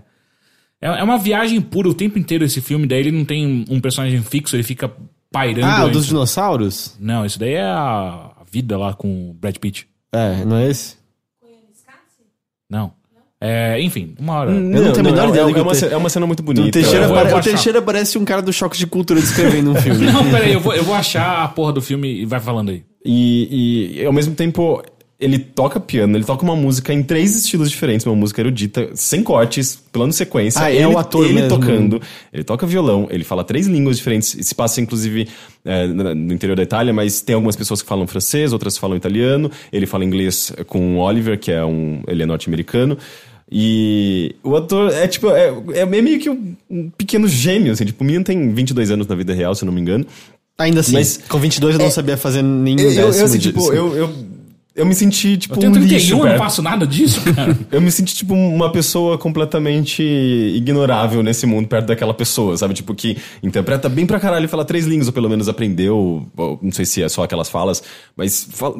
É é uma viagem pura o tempo inteiro esse filme. Daí ele não tem um personagem fixo, ele fica pairando. Ah, o dos dinossauros? Não, isso daí é a a vida lá com o Brad Pitt. É, não é esse? Não. É, enfim, uma hora. Eu não tenho a menor é- ideia é, que uma, é uma cena muito bonita. O Teixeira, eu eu o. Teixeira parece um cara do choque de cultura descrevendo um filme. Não, peraí, eu vou, eu vou achar a porra do filme e vai falando aí. E, e ao mesmo tempo, ele toca piano, ele toca uma música em três estilos diferentes, uma música erudita, sem cortes, plano sequência. Ah, é ele, o ator Ele mesmo. tocando, ele toca violão, ele fala três línguas diferentes, se passa inclusive é, no interior da Itália, mas tem algumas pessoas que falam francês, outras falam italiano, ele fala inglês com o Oliver, que é um, ele é norte-americano. E o ator é tipo, é, é meio que um, um pequeno gênio, assim, tipo, o menino tem 22 anos na vida real, se eu não me engano. Ainda assim, Mas- com 22 eu não sabia fazer nenhum Eu, eu, assim, tipo, eu, eu, eu me senti, tipo, Eu tenho um 31, lixo eu não faço nada disso, cara. Eu me senti, tipo, uma pessoa completamente ignorável nesse mundo perto daquela pessoa, sabe? Tipo, que interpreta bem pra caralho fala três línguas, ou pelo menos aprendeu, ou não sei se é só aquelas falas, mas fa-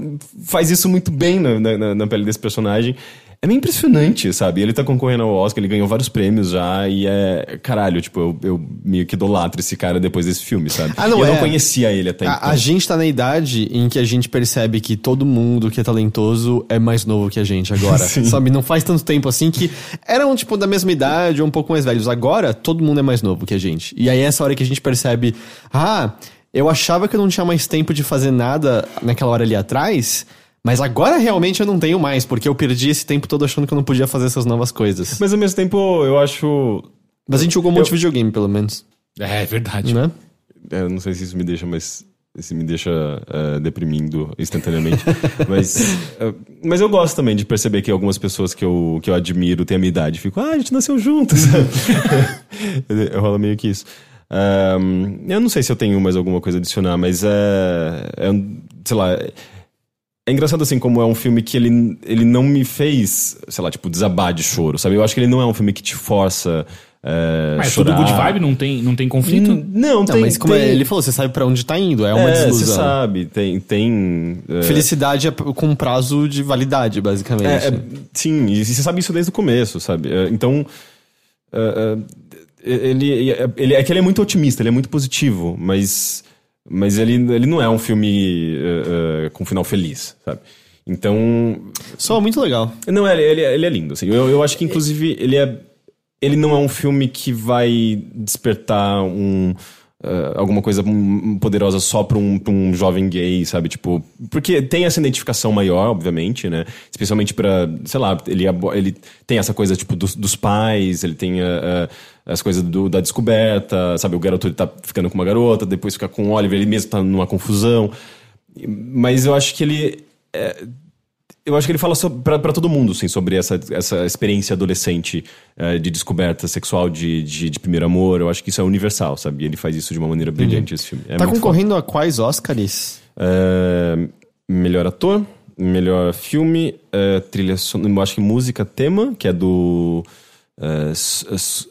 faz isso muito bem na, na, na pele desse personagem. É meio impressionante, sabe? Ele tá concorrendo ao Oscar, ele ganhou vários prêmios já, e é. Caralho, tipo, eu, eu meio que idolatro esse cara depois desse filme, sabe? Ah, não e eu é. não conhecia ele até A, então. a gente tá na idade em que a gente percebe que todo mundo que é talentoso é mais novo que a gente agora. Sabe? Não faz tanto tempo assim que eram, tipo, da mesma idade ou um pouco mais velhos. Agora, todo mundo é mais novo que a gente. E aí é essa hora que a gente percebe: ah, eu achava que eu não tinha mais tempo de fazer nada naquela hora ali atrás. Mas agora realmente eu não tenho mais, porque eu perdi esse tempo todo achando que eu não podia fazer essas novas coisas. Mas ao mesmo tempo, eu acho. Mas a gente jogou um monte de videogame, pelo menos. É verdade. Né? É, Eu não sei se isso me deixa mais. Se me deixa é, deprimindo instantaneamente. mas, é, mas eu gosto também de perceber que algumas pessoas que eu, que eu admiro têm a minha idade. Fico, ah, a gente nasceu juntos. Rola meio que isso. Ahn, eu não sei se eu tenho mais alguma coisa a adicionar, mas é. é um- sei lá. É engraçado assim como é um filme que ele, ele não me fez, sei lá, tipo, desabar de choro, sabe? Eu acho que ele não é um filme que te força. É, Mas chorar. tudo good vibe, não tem, não tem conflito? Hum, Não, Não, tem, mas como tem- é- ele falou, você sabe pra onde tá indo, é uma é, você desilusão. sabe, tem. tem é, Felicidade é com prazo de validade, basicamente. é, é, sim, e você sabe isso desde o começo, sabe? É, Então. é, é, ele, ele é que ele é muito otimista, ele é muito positivo, mas. Mas ele, ele não é um filme é, é, com final feliz, sabe? Então. Só muito legal. Não, ele, ele, ele é lindo, assim. Eu, eu acho que, inclusive, ele é. Ele não é um filme que vai despertar um. Eh, alguma coisa poderosa só pra um, pra um jovem gay, sabe? Tipo. Porque tem essa identificação maior, obviamente, né? Especialmente pra. Sei lá, ele, ele tem essa coisa, tipo, dos, dos pais, ele tem. eh, eh, as coisas do- da descoberta, sabe? O garoto ele tá ficando com uma garota, depois fica com o Oliver, ele mesmo tá numa confusão. Mas eu acho que ele. é, eu acho que ele fala pra todo mundo, assim, sobre essa, essa experiência adolescente eh, de descoberta sexual, de, de, de primeiro amor. Eu acho que isso é universal, sabe? E ele faz isso de uma maneira brilhante, esse filme. É tá concorrendo a quais Oscars? Eh, melhor ator, melhor filme, eh, trilha sonora, eu acho que música tema, que é do S-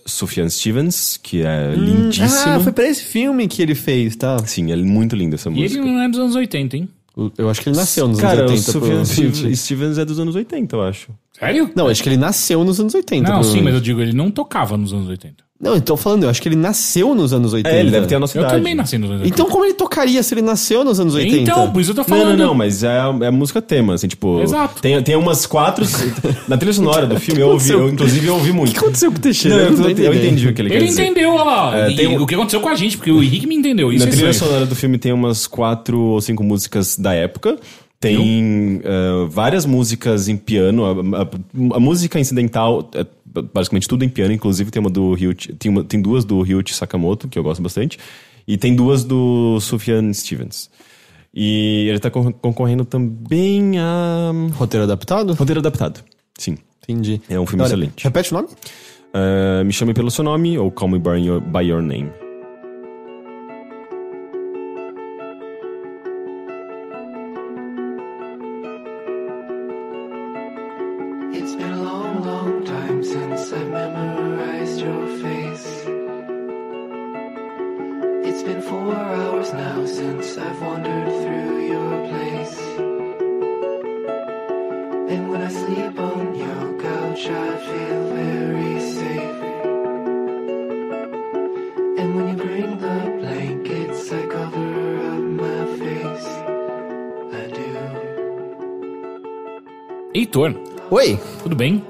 Sufjan Stevens, que é lindíssimo. Ah, foi pra esse filme que ele fez, tá? Sim, é muito linda essa E música. ele não é dos anos 80, hein? Eu acho que ele nasceu nos Cara, anos o 80. Sufjan provavelmente. Stevens é dos anos 80, eu acho. Sério? Não, acho que ele nasceu nos anos 80. Não, sim, mas eu digo, ele não tocava nos anos 80. Não, eu tô falando, eu acho que ele nasceu nos anos 80. É, ele deve ter a nossa Eu idade. também nasci nos anos 80. Então como ele tocaria se ele nasceu nos anos 80? Então, por isso eu tô Não, falando. não, não, mas é, é música tema, assim, tipo. Exato. Tem, tem umas quatro. na trilha sonora do filme, eu ouvi, eu, inclusive, eu ouvi O muito. que aconteceu com o Teixeira? Não, eu, tô eu entendi o que ele, quer Ele dizer. entendeu, olha lá. É, tem um- O que aconteceu com a gente, porque o Henrique me entendeu. Isso Na é trilha sonora do filme tem umas quatro ou cinco músicas da época. Tem eh, várias músicas em piano. A, a- a música incidental é basicamente tudo em piano. Inclusive tem uma do Ryuichi, tem, uma, tem duas do Ryuichi Sakamoto, que eu gosto bastante. E tem duas do Sufjan Stevens. E ele tá con- concorrendo também a... Roteiro adaptado? Roteiro adaptado. Sim. Entendi. É um filme Agora, excelente. Repete o nome? Eh, me chame pelo seu nome ou Call Me By Your, by your Name.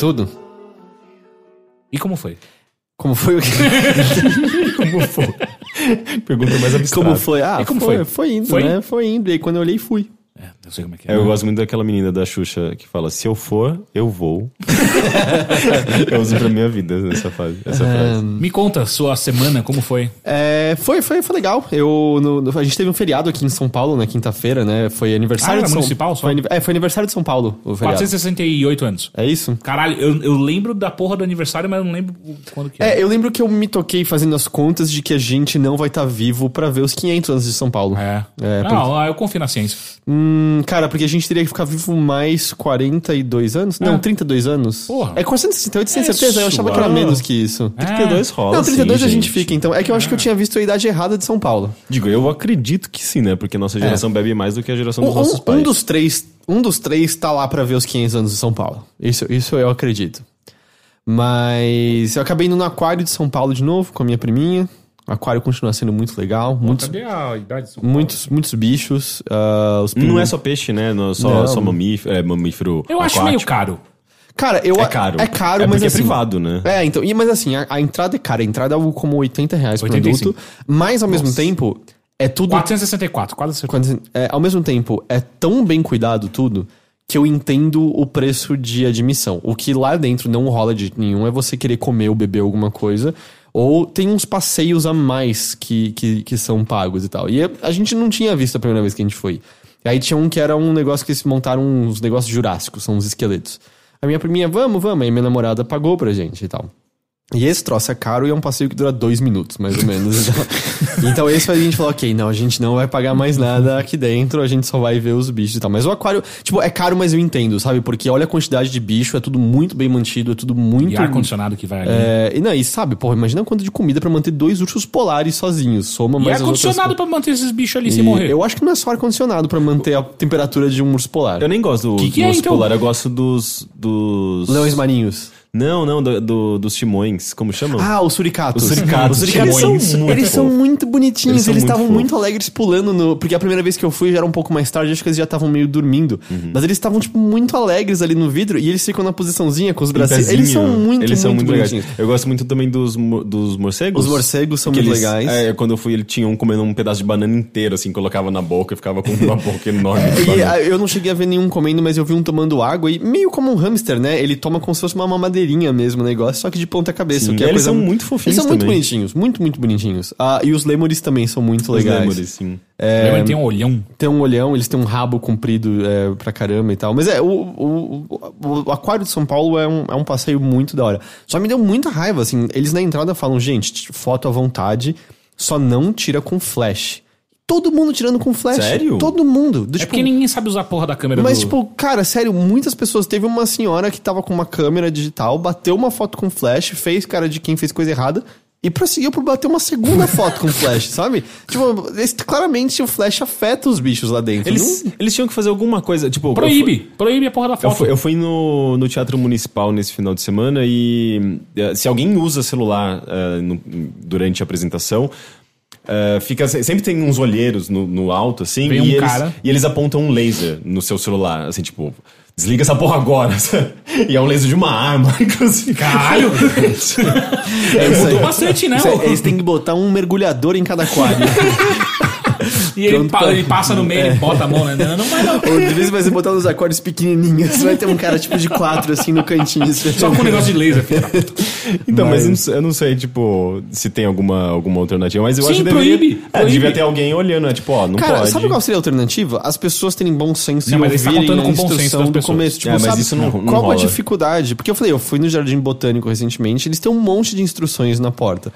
Tudo. E como foi? Como foi o que? Como foi? Pergunta mais abstrata. Como foi? Ah, E como foi, foi? foi indo, Foi? né? Foi indo. E aí quando eu olhei, fui. Eu sei como é que é. É, eu gosto muito daquela menina da Xuxa que fala: se eu for, eu vou. eu uso pra minha vida nessa fase. Essa frase. Me conta sua semana, como foi? É, foi, foi, foi legal. Eu, no- no- a gente teve um feriado aqui em São Paulo na quinta-feira, né? Foi aniversário Ah, era de São municipal só? Foi, ani- é, foi aniversário de São Paulo, o feriado. 468 anos. É isso? Caralho, eu, eu lembro da porra do aniversário, mas eu não lembro quando que É, eu lembro que eu me toquei fazendo as contas de que a gente não vai estar vivo pra ver os 500 anos de São Paulo. É. É, não, eu confio na ciência. Hum, cara, porque a gente teria que ficar vivo mais 42 anos? Não, É. 32 anos. Porra. É 468, sem É certeza. Eu achava que era menos que isso. É. 32 rola. Não, 32 sim, a gente fica, então. É que eu acho que eu tinha visto a idade errada de São Paulo. Digo, eu acredito que sim, né? Porque nossa geração bebe mais do que a geração dos Um, nossos um- pais. um dos três, um dos três tá lá pra ver os 500 anos de São Paulo. Isso, isso eu acredito. Mas eu acabei indo no aquário de São Paulo de novo com a minha priminha. Aquário continua sendo muito legal. Muitos, muitos, muitos bichos. ah, os Não é só peixe, né? Não, só, Não. só mamífero, é, mamífero Eu acho aquático. meio caro. Cara, eu É caro. É caro, É mas porque é assim, privado, né? É, então, e, mas assim, a, a entrada é cara. A entrada é algo como 80 reais por 85. adulto. Mas ao mesmo tempo, é tudo. 464, quase é, ao mesmo tempo, é tão bem cuidado tudo que eu entendo o preço de admissão. O que lá dentro não rola de nenhum é você querer comer ou beber alguma coisa. Ou tem uns passeios a mais que, que, que são pagos e tal. E a, gente não tinha visto a primeira vez que a gente foi. E aí tinha um que era um negócio que eles montaram uns negócios jurássicos, são uns esqueletos. A minha priminha, vamos, vamos. Aí minha namorada pagou pra gente e tal. E esse troço é caro e é um passeio que dura dois minutos, mais ou menos. Então, então esse a gente falou, ok, não, a gente não vai pagar mais nada aqui dentro, a gente só vai ver os bichos e tal. Mas o aquário, tipo, é caro, mas eu entendo, sabe? Porque olha a quantidade de bicho, é tudo muito bem mantido, é tudo muito... E ar-condicionado que vai ali. É, e, não, e sabe, porra, imagina quanto de comida pra manter dois ursos polares sozinhos. Soma E mais outras ar-condicionado pra manter esses bichos ali sem e morrer. Eu acho que não é só ar-condicionado pra manter a temperatura de um urso polar. Eu nem gosto do, Que que do é, urso então? polar, eu gosto dos. dos... Leões marinhos. Não, não, do, do- dos timões. Como chamam? Ah, os suricatos. Os suricatos. Os suricatos são, Eles são muito eles são muito bonitinhos. Eles muito estavam muito, fofos. alegres pulando no. Porque a primeira vez que eu fui já era um pouco mais tarde, acho que eles já estavam meio dormindo. Uhum. Mas eles estavam, tipo, muito alegres ali no vidro e eles ficam na posiçãozinha com os bracinhos. Eles são muito, Eles são muito, muito legais. bonitinhos. Eu gosto muito também dos, dos morcegos. Os morcegos são muito eles- legais. É, quando eu fui, ele tinha um comendo um pedaço de banana inteiro, assim, colocava na boca e ficava com uma boca enorme. E ah, eu não cheguei a ver nenhum comendo, mas eu vi um tomando água e meio como um hamster, né? Ele toma como se fosse uma mamadeirinha mesmo o negócio, só que de ponta cabeça. Sim, o que é eles coisa- são muito fofinhos Eles são muito também. bonitinhos, muito, muito bonitinhos. Ah, e os lemures também são muito Os legais. sim. Lembra que tem um olhão. Tem um olhão, eles têm um rabo comprido é, pra caramba e tal. Mas é, o, o, o, o Aquário de São Paulo é um, é um passeio muito da hora. Só me deu muita raiva, assim. Eles na entrada falam, gente, t- foto à vontade, só não tira com flash. Todo mundo tirando com flash. Sério? Todo mundo. Do, É tipo, porque ninguém sabe usar a porra da câmera mas, do... tipo, cara, sério, muitas pessoas. Teve uma senhora que tava com uma câmera digital, bateu uma foto com flash, fez cara de quem fez coisa errada. E prosseguiu por bater uma segunda foto com flash, sabe? Tipo, esse- claramente o flash afeta os bichos lá dentro. Eles, Não- eles tinham que fazer alguma coisa, tipo... eu fui- Proíbe. Proíbe a porra da Eu foto. fui, eu fui no, no Teatro Municipal nesse final de semana e eh, se alguém usa celular eh, no- durante a apresentação, eh, fica, sempre tem uns olheiros no, no alto, assim, Vem e, um eles, cara. e eles apontam um laser no seu celular, assim, tipo, desliga essa porra agora. e é um laser de uma arma, inclusive. Caralho! É Mudou bastante, né? Isso Eles têm que botar um mergulhador em cada aquário. E ele, pa- pra- ele passa no meio, ele bota a mão, né? Não, não vai não. Ou de vez vai ser botar nos aquários pequenininhos. Vai ter um cara tipo de quatro assim no cantinho. Só com um negócio de laser, filho. Então, mas, Mas- eu, não sei, eu não sei, tipo, se tem alguma, alguma alternativa, mas eu Sim, acho que deveria, proíbe, É, proíbe. devia ter alguém olhando, né? Tipo, ó, não Cara, pode. sabe qual seria a alternativa? As pessoas terem bom senso Não, e mas você tá ouvirem contando a com bom senso instrução do começo. Tipo, É, mas sabe isso não- não qual a rola. dificuldade? Porque eu falei, eu fui no Jardim Botânico recentemente, eles têm um monte de instruções na porta.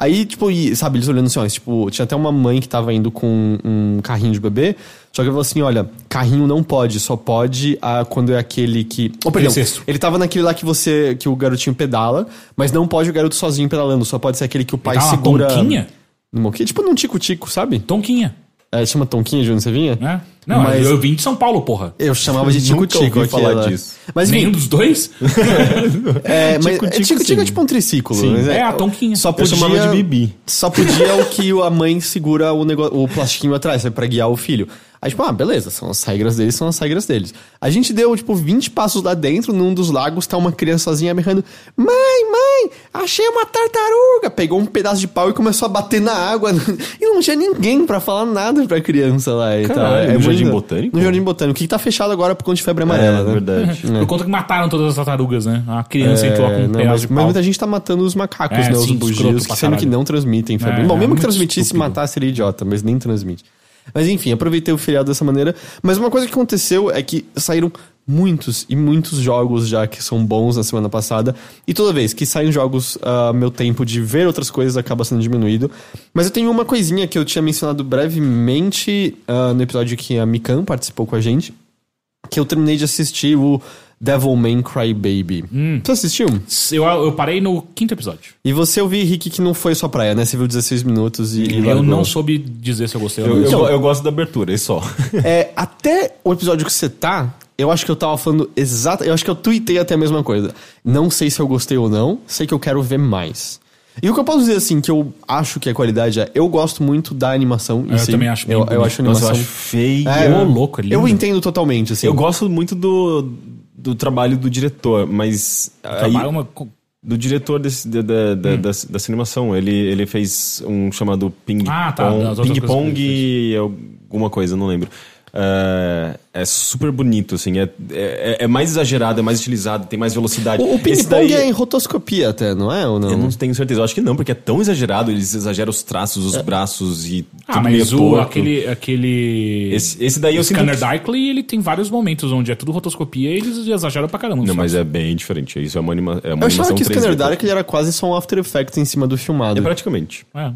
Aí, tipo, e, sabe, eles olhando assim, ó, tipo, tinha até uma mãe que tava indo com um carrinho de bebê, só que ele falou assim, olha, carrinho não pode, só pode ah, quando é aquele que... Oh, perdão, ele tava naquele lá que você, que o garotinho pedala, mas não pode o garoto sozinho pedalando, só pode ser aquele que o pai segura... tonquinha? Numa, que, tipo num tico-tico, sabe? Tonquinha, É, chama tonquinha de onde você vinha? né? Não, Mas- eu vim de São Paulo, porra. Eu chamava de Nunca tico-tico ouvi falar aquela. disso. Mas Nenhum dos dois? é, mas Tico-tico, tico-tico é tipo um triciclo. Sim. mas É, a tonquinha. Só Eu podia, chamava de bibi. Só podia o que a mãe segura o, negócio, o plastiquinho atrás, sabe, pra guiar o filho. Aí, tipo, ah, beleza, são as regras deles, são as regras deles. A gente deu, tipo, 20 passos lá dentro, num dos lagos, tá uma criança sozinha berrando: Mãe, mãe, achei uma tartaruga! Pegou um pedaço de pau e começou a bater na água. E não tinha ninguém pra falar nada pra criança lá e tal. Caralho, É no Jardim Botânico? No Jardim Botânico, que tá fechado agora por conta de febre amarela, É, né? verdade. Por conta que mataram todas as tartarugas, né? A criança entrou lá com É, um não, pedaço mas, de mas muita gente tá matando os macacos, É, né? Os sim, bugios, escroto que sendo que caralho. não transmitem febre. É, Bom, é mesmo que transmitisse, matar seria idiota, mas nem transmite. Mas enfim, aproveitei o feriado dessa maneira. Mas uma coisa que aconteceu é que saíram muitos e muitos jogos já que são bons na semana passada. E toda vez que saem jogos, ah, meu tempo de ver outras coisas acaba sendo diminuído. Mas eu tenho uma coisinha que eu tinha mencionado brevemente ah, no episódio que a Mikan participou com a gente. Que eu terminei de assistir o Devilman Crybaby. Você assistiu? Eu, eu parei no quinto episódio. E você, eu vi, Rick, que não foi sua praia, né? Você viu 16 minutos e, e eu não soube dizer se eu gostei ou Eu, não. eu, Então- eu gosto da abertura, e só. É, até o episódio que você tá, eu acho que eu tava falando exato. Eu acho que eu tuitei até a mesma coisa. Não sei se eu gostei ou não, sei que eu quero ver mais. E o que eu posso dizer, assim, que eu acho que a qualidade é. Eu gosto muito da animação. em Eu si. também acho bem Eu, eu acho a Nossa, eu animação. acho feio. É, Ô, louco, é lindo. Eu entendo totalmente, assim. Eu gosto muito do, do trabalho do diretor, mas. aí- Trabalho uma... do diretor desse, da, da, da, dessa- dessa animação. Ele, ele fez um chamado Ping Ah, tá, Pong, outras Ping Pong e alguma coisa, não lembro. É, é super bonito, assim. É, é, é mais exagerado, é mais estilizado, tem mais velocidade. O, o ping-pong daí- é em rotoscopia até, não é? Ou não? Eu não tenho certeza. Eu acho que não, porque é tão exagerado. Eles exageram os traços, os braços e Ah, tudo mas meio o, torto. aquele, aquele... Esse, esse daí eu sinto Scanner que- Darkly, ele tem vários momentos onde é tudo rotoscopia e eles exageram pra caramba. Não, mas é bem diferente. Isso é uma, anima, é uma Eu achava animação que o Scanner 3D. Dark ele era quase só um After Effects em cima do filmado. É praticamente. É.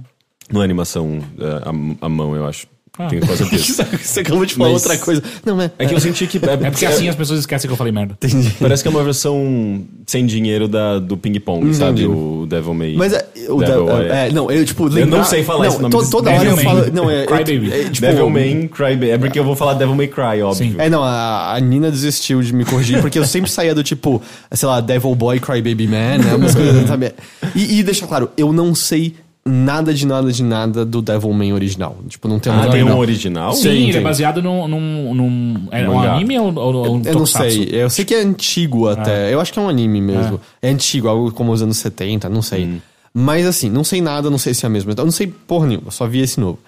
Não é animação é, a mão, eu acho. Ah. Tenho quase certeza. Você acabou de falar Mas- outra coisa. Não, é. É que eu senti que. É porque assim as pessoas esquecem que eu falei merda. Parece que é uma versão sem dinheiro da, do ping-pong, sabe? O Devil May. Mas é. O Devil, é. é, não, eu tipo. Eu não sei falar esse nome to- Toda hora eu falo. Não, é. Cry é, Baby. é, tipo, Devil May Cry Baby. É porque eu vou falar Devil May Cry, óbvio. Sim. É, não, a, a Nina desistiu de me corrigir, porque eu sempre saía do tipo, sei lá, Devil Boy, Cry Baby Man, né? Umas coisas, assim, sabe? E, e deixa claro, eu não sei nada de nada de nada do Devilman original. Tipo, não tem Ah, tem um original? Sim, Sim, ele é baseado num. num, num é um anime ou, ou, ou um Eu não sei, eu sei que é antigo até. Eu acho que é um anime mesmo. É, antigo, algo como os anos 70, não sei. Mas assim, não sei nada, não sei se é mesmo. Eu não sei porra nenhuma, só vi esse novo.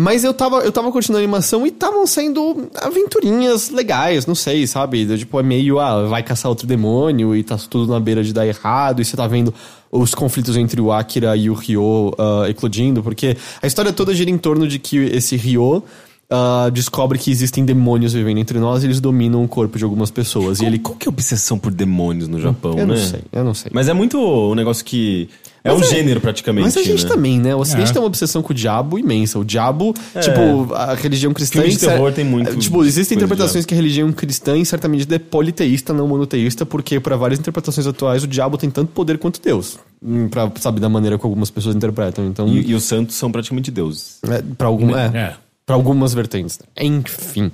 Mas eu tava, eu tava curtindo a animação e estavam sendo aventurinhas legais, não sei, sabe? Do Tipo, é meio, ah, vai caçar outro demônio e tá tudo na beira de dar errado, e você tá vendo os conflitos entre o Akira e o Ryo ah, eclodindo, porque a história toda gira em torno de que esse Ryo ah, descobre que existem demônios vivendo entre nós e eles dominam o corpo de algumas pessoas. e ele. Qual que é a obsessão por demônios no Japão, Eu né? não sei, eu não sei. Mas é muito um negócio que. É Mas um é- gênero praticamente. Mas a gente né? também, né? O Ocidente É. tem uma obsessão com o diabo imensa. O diabo, É. tipo, a religião cristã... Filme de terror tem muito Tipo, existem interpretações que a religião cristã, em certa medida, é politeísta, não monoteísta, porque para várias interpretações atuais, o diabo tem tanto poder quanto Deus. Hum, Pra, sabe, da maneira que algumas pessoas interpretam. Então, E, e os santos são praticamente deuses. é, pra, algum, é, É. pra algumas vertentes. Enfim.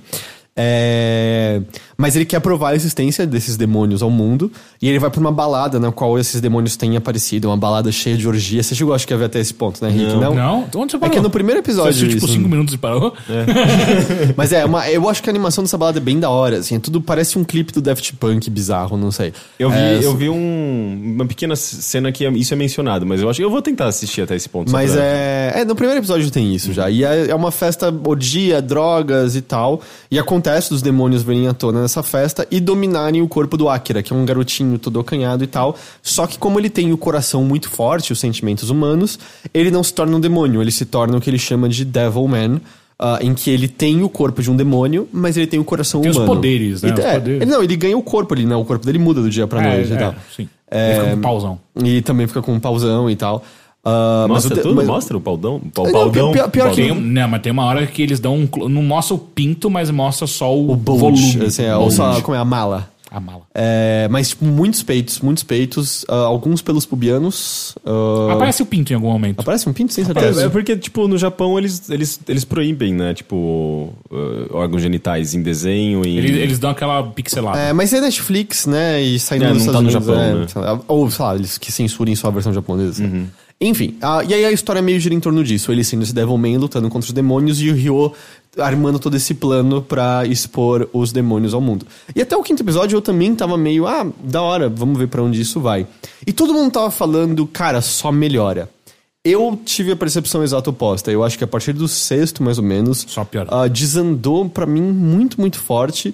É, Mas ele quer provar a existência desses demônios ao mundo. E ele vai pra uma balada na qual esses demônios têm aparecido. Uma balada cheia de orgia. Você chegou, acho que a ver até esse ponto, né, Rick? Não. Não? Onde você É parou? que é no primeiro Você episódio. assistiu tipo isso. 5 minutos e parou? Mas é, uma, eu acho que a animação dessa balada é bem da hora, assim. Tudo parece um clipe do Daft Punk bizarro, não sei. Eu vi, É, eu vi um- uma pequena cena que é- isso é mencionado, mas eu acho que eu vou tentar assistir até esse ponto. Mas pra- é. É, no primeiro episódio tem isso já. E é, é uma festa orgia, drogas e tal. E acontece dos demônios virem à tona nessa festa e dominarem o corpo do Akira, que é um garotinho todo acanhado e tal. Só que como ele tem o coração muito forte, os sentimentos humanos, ele não se torna um demônio, ele se torna o que ele chama de Devil Man. ah, em que ele tem o corpo de um demônio, mas ele tem o coração Tem os humano. poderes, né? E- Os é, poderes. ele- não, ele ganha o corpo ali, né? O corpo dele muda do dia pra noite e é, tal. sim. Ele fica com um pauzão. E também fica com um pauzão e tal. Mas Mostra tudo? mas- Mostra o paldão? O pau- Não, paldão? pior- pior que- Tem, Paldão. um- não, mas tem uma hora que eles dão um. Não mostra o pinto, mas mostra só o, o bulge, volume. assim, é, ou só como é a mala. A mala. É, mas, tipo, muitos peitos, muitos peitos, ah, alguns pelos pubianos. ah, Aparece o pinto em algum momento. aparece um pinto, sem É, certeza. é porque, tipo, no Japão eles, eles, eles proíbem, né? Tipo, uh, órgãos genitais em desenho e. Eles, eles dão aquela pixelada. É, mas é Netflix, né? E saindo É, dos não Estados tá no Unidos. Japão, é, né? sei lá, ou, sei lá, eles que censurem só a versão japonesa. Uhum. Enfim, ah, e aí a história meio gira em torno disso. Ele sendo esse Devilman lutando contra os demônios e o Ryo armando todo esse plano pra expor os demônios ao mundo. E até o quinto episódio eu também tava meio, ah, da hora, vamos ver pra onde isso vai. E todo mundo tava falando, cara, só melhora. Eu tive a percepção exata oposta. Eu acho que a partir do sexto, mais ou menos, Só pior. ah, desandou pra mim muito, muito forte.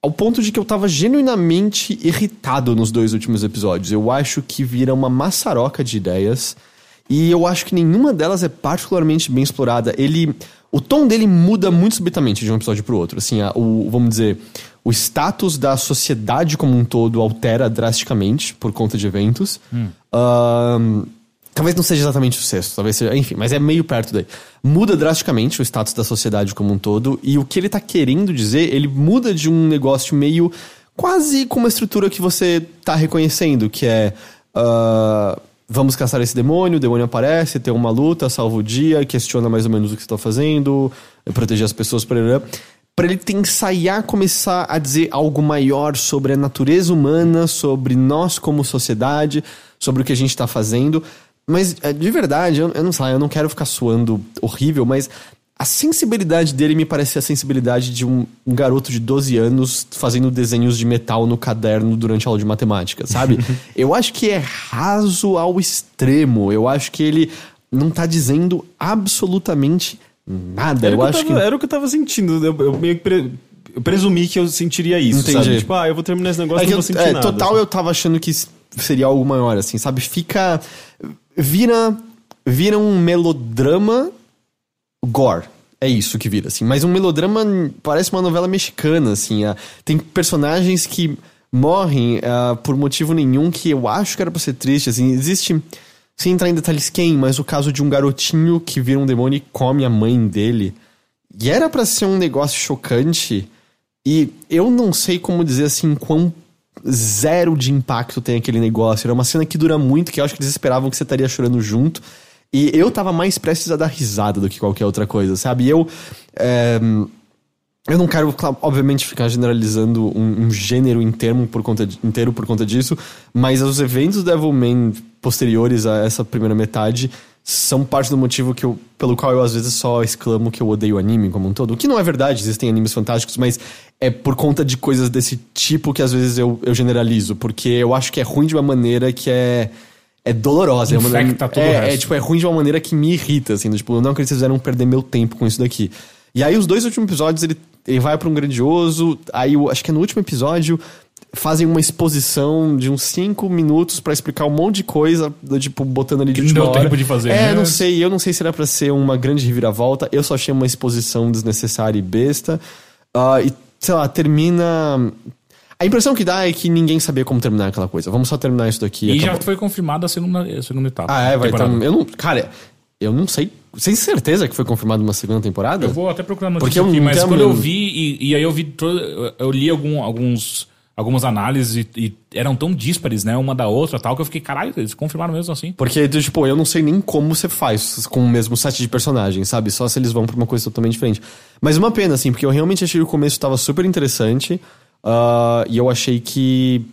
Ao ponto de que eu tava genuinamente irritado nos dois últimos episódios. Eu acho que vira uma maçaroca de ideias. E eu acho que nenhuma delas é particularmente bem explorada. Ele. O tom dele muda muito subitamente de um episódio pro outro. Assim, a- o, vamos dizer, o status da sociedade como um todo altera drasticamente por conta de eventos. Ahn, Talvez não seja exatamente o sexto, talvez seja. Enfim, mas é meio perto daí. Muda drasticamente o status da sociedade como um todo, e o que ele tá querendo dizer, ele muda de um negócio meio. quase com uma estrutura que você tá reconhecendo, que é. ah, vamos caçar esse demônio, o demônio aparece, tem uma luta, salva o dia, questiona mais ou menos o que você tá fazendo, proteger as pessoas, para para ele ter ensaiar começar a dizer algo maior sobre a natureza humana, sobre nós como sociedade, sobre o que a gente tá fazendo. Mas, é, de verdade, eu, eu não sei, eu não quero ficar suando horrível, mas a sensibilidade dele me parece a sensibilidade de um, um garoto de 12 anos fazendo desenhos de metal no caderno durante a aula de matemática, sabe? eu acho que é raso ao extremo. Eu acho que ele não tá dizendo absolutamente nada. Era, eu o que acho eu que. tava, era o que eu tava sentindo. Eu, eu meio que pre- eu presumi que eu sentiria isso, Entendi. sabe? Tipo, ah, eu vou terminar esse negócio É e que não vou sentir é, nada. total eu tava achando que seria algo maior, assim, sabe? Fica. Vira. Vira um melodrama gore. É isso que vira, assim. Mas um melodrama parece uma novela mexicana, assim. ah, tem personagens que morrem ah, por motivo nenhum que eu acho que era pra ser triste, assim. Existe. Sem entrar em detalhes quem, mas o caso de um garotinho que vira um demônio e come a mãe dele. E era pra ser um negócio chocante. E eu não sei como dizer assim quão zero de impacto tem aquele negócio. Era uma cena que dura muito, que eu acho que eles esperavam que você estaria chorando junto. E eu tava mais prestes a dar risada do que qualquer outra coisa, sabe? E eu. é, eu não quero, obviamente, ficar generalizando um, um gênero inteiro por, conta inteiro por conta disso, mas os eventos Devilman posteriores a essa primeira metade são parte do motivo que eu, pelo qual eu às vezes só exclamo que eu odeio anime como um todo. O que não é verdade, existem animes fantásticos, mas é por conta de coisas desse tipo que às vezes eu, eu generalizo, porque eu acho que é ruim de uma maneira que é. É dolorosa. é uma maneira- Infecta todo o é, resto. é, tipo, é ruim de uma maneira que me irrita, assim. do Tipo, eu não acredito que vocês fizeram perder meu tempo com isso daqui. E aí, os dois últimos episódios, ele, ele vai pra um grandioso. Aí, eu acho que é no último episódio, fazem uma exposição de uns cinco minutos pra explicar um monte de coisa, tipo, botando ali de Que não última deu hora. tempo de fazer, É, né? não sei. Eu não sei se era pra ser uma grande reviravolta. Eu só achei uma exposição desnecessária e besta. Ah, e, sei lá, termina. A impressão que dá é que ninguém sabia como terminar aquela coisa. Vamos só terminar isso daqui. E já acabou. foi confirmada a segunda, a segunda etapa. Ah, é, vai temporada. então. Eu não. Cara, eu não sei. Sem certeza que foi confirmada uma segunda temporada? Eu vou até procurar Porque notícia eu aqui, não mas quando eu vi, e, e aí eu vi, todo, eu- eu li algum, alguns, algumas análises e, e eram tão díspares, né, uma da outra tal, que eu fiquei, caralho, eles confirmaram mesmo assim. Porque, tipo, eu não sei nem como você faz com o mesmo set de personagens, sabe? Só se eles vão pra uma coisa totalmente diferente. Mas uma pena, assim, porque eu realmente achei que o começo tava super interessante. Ah, e eu achei que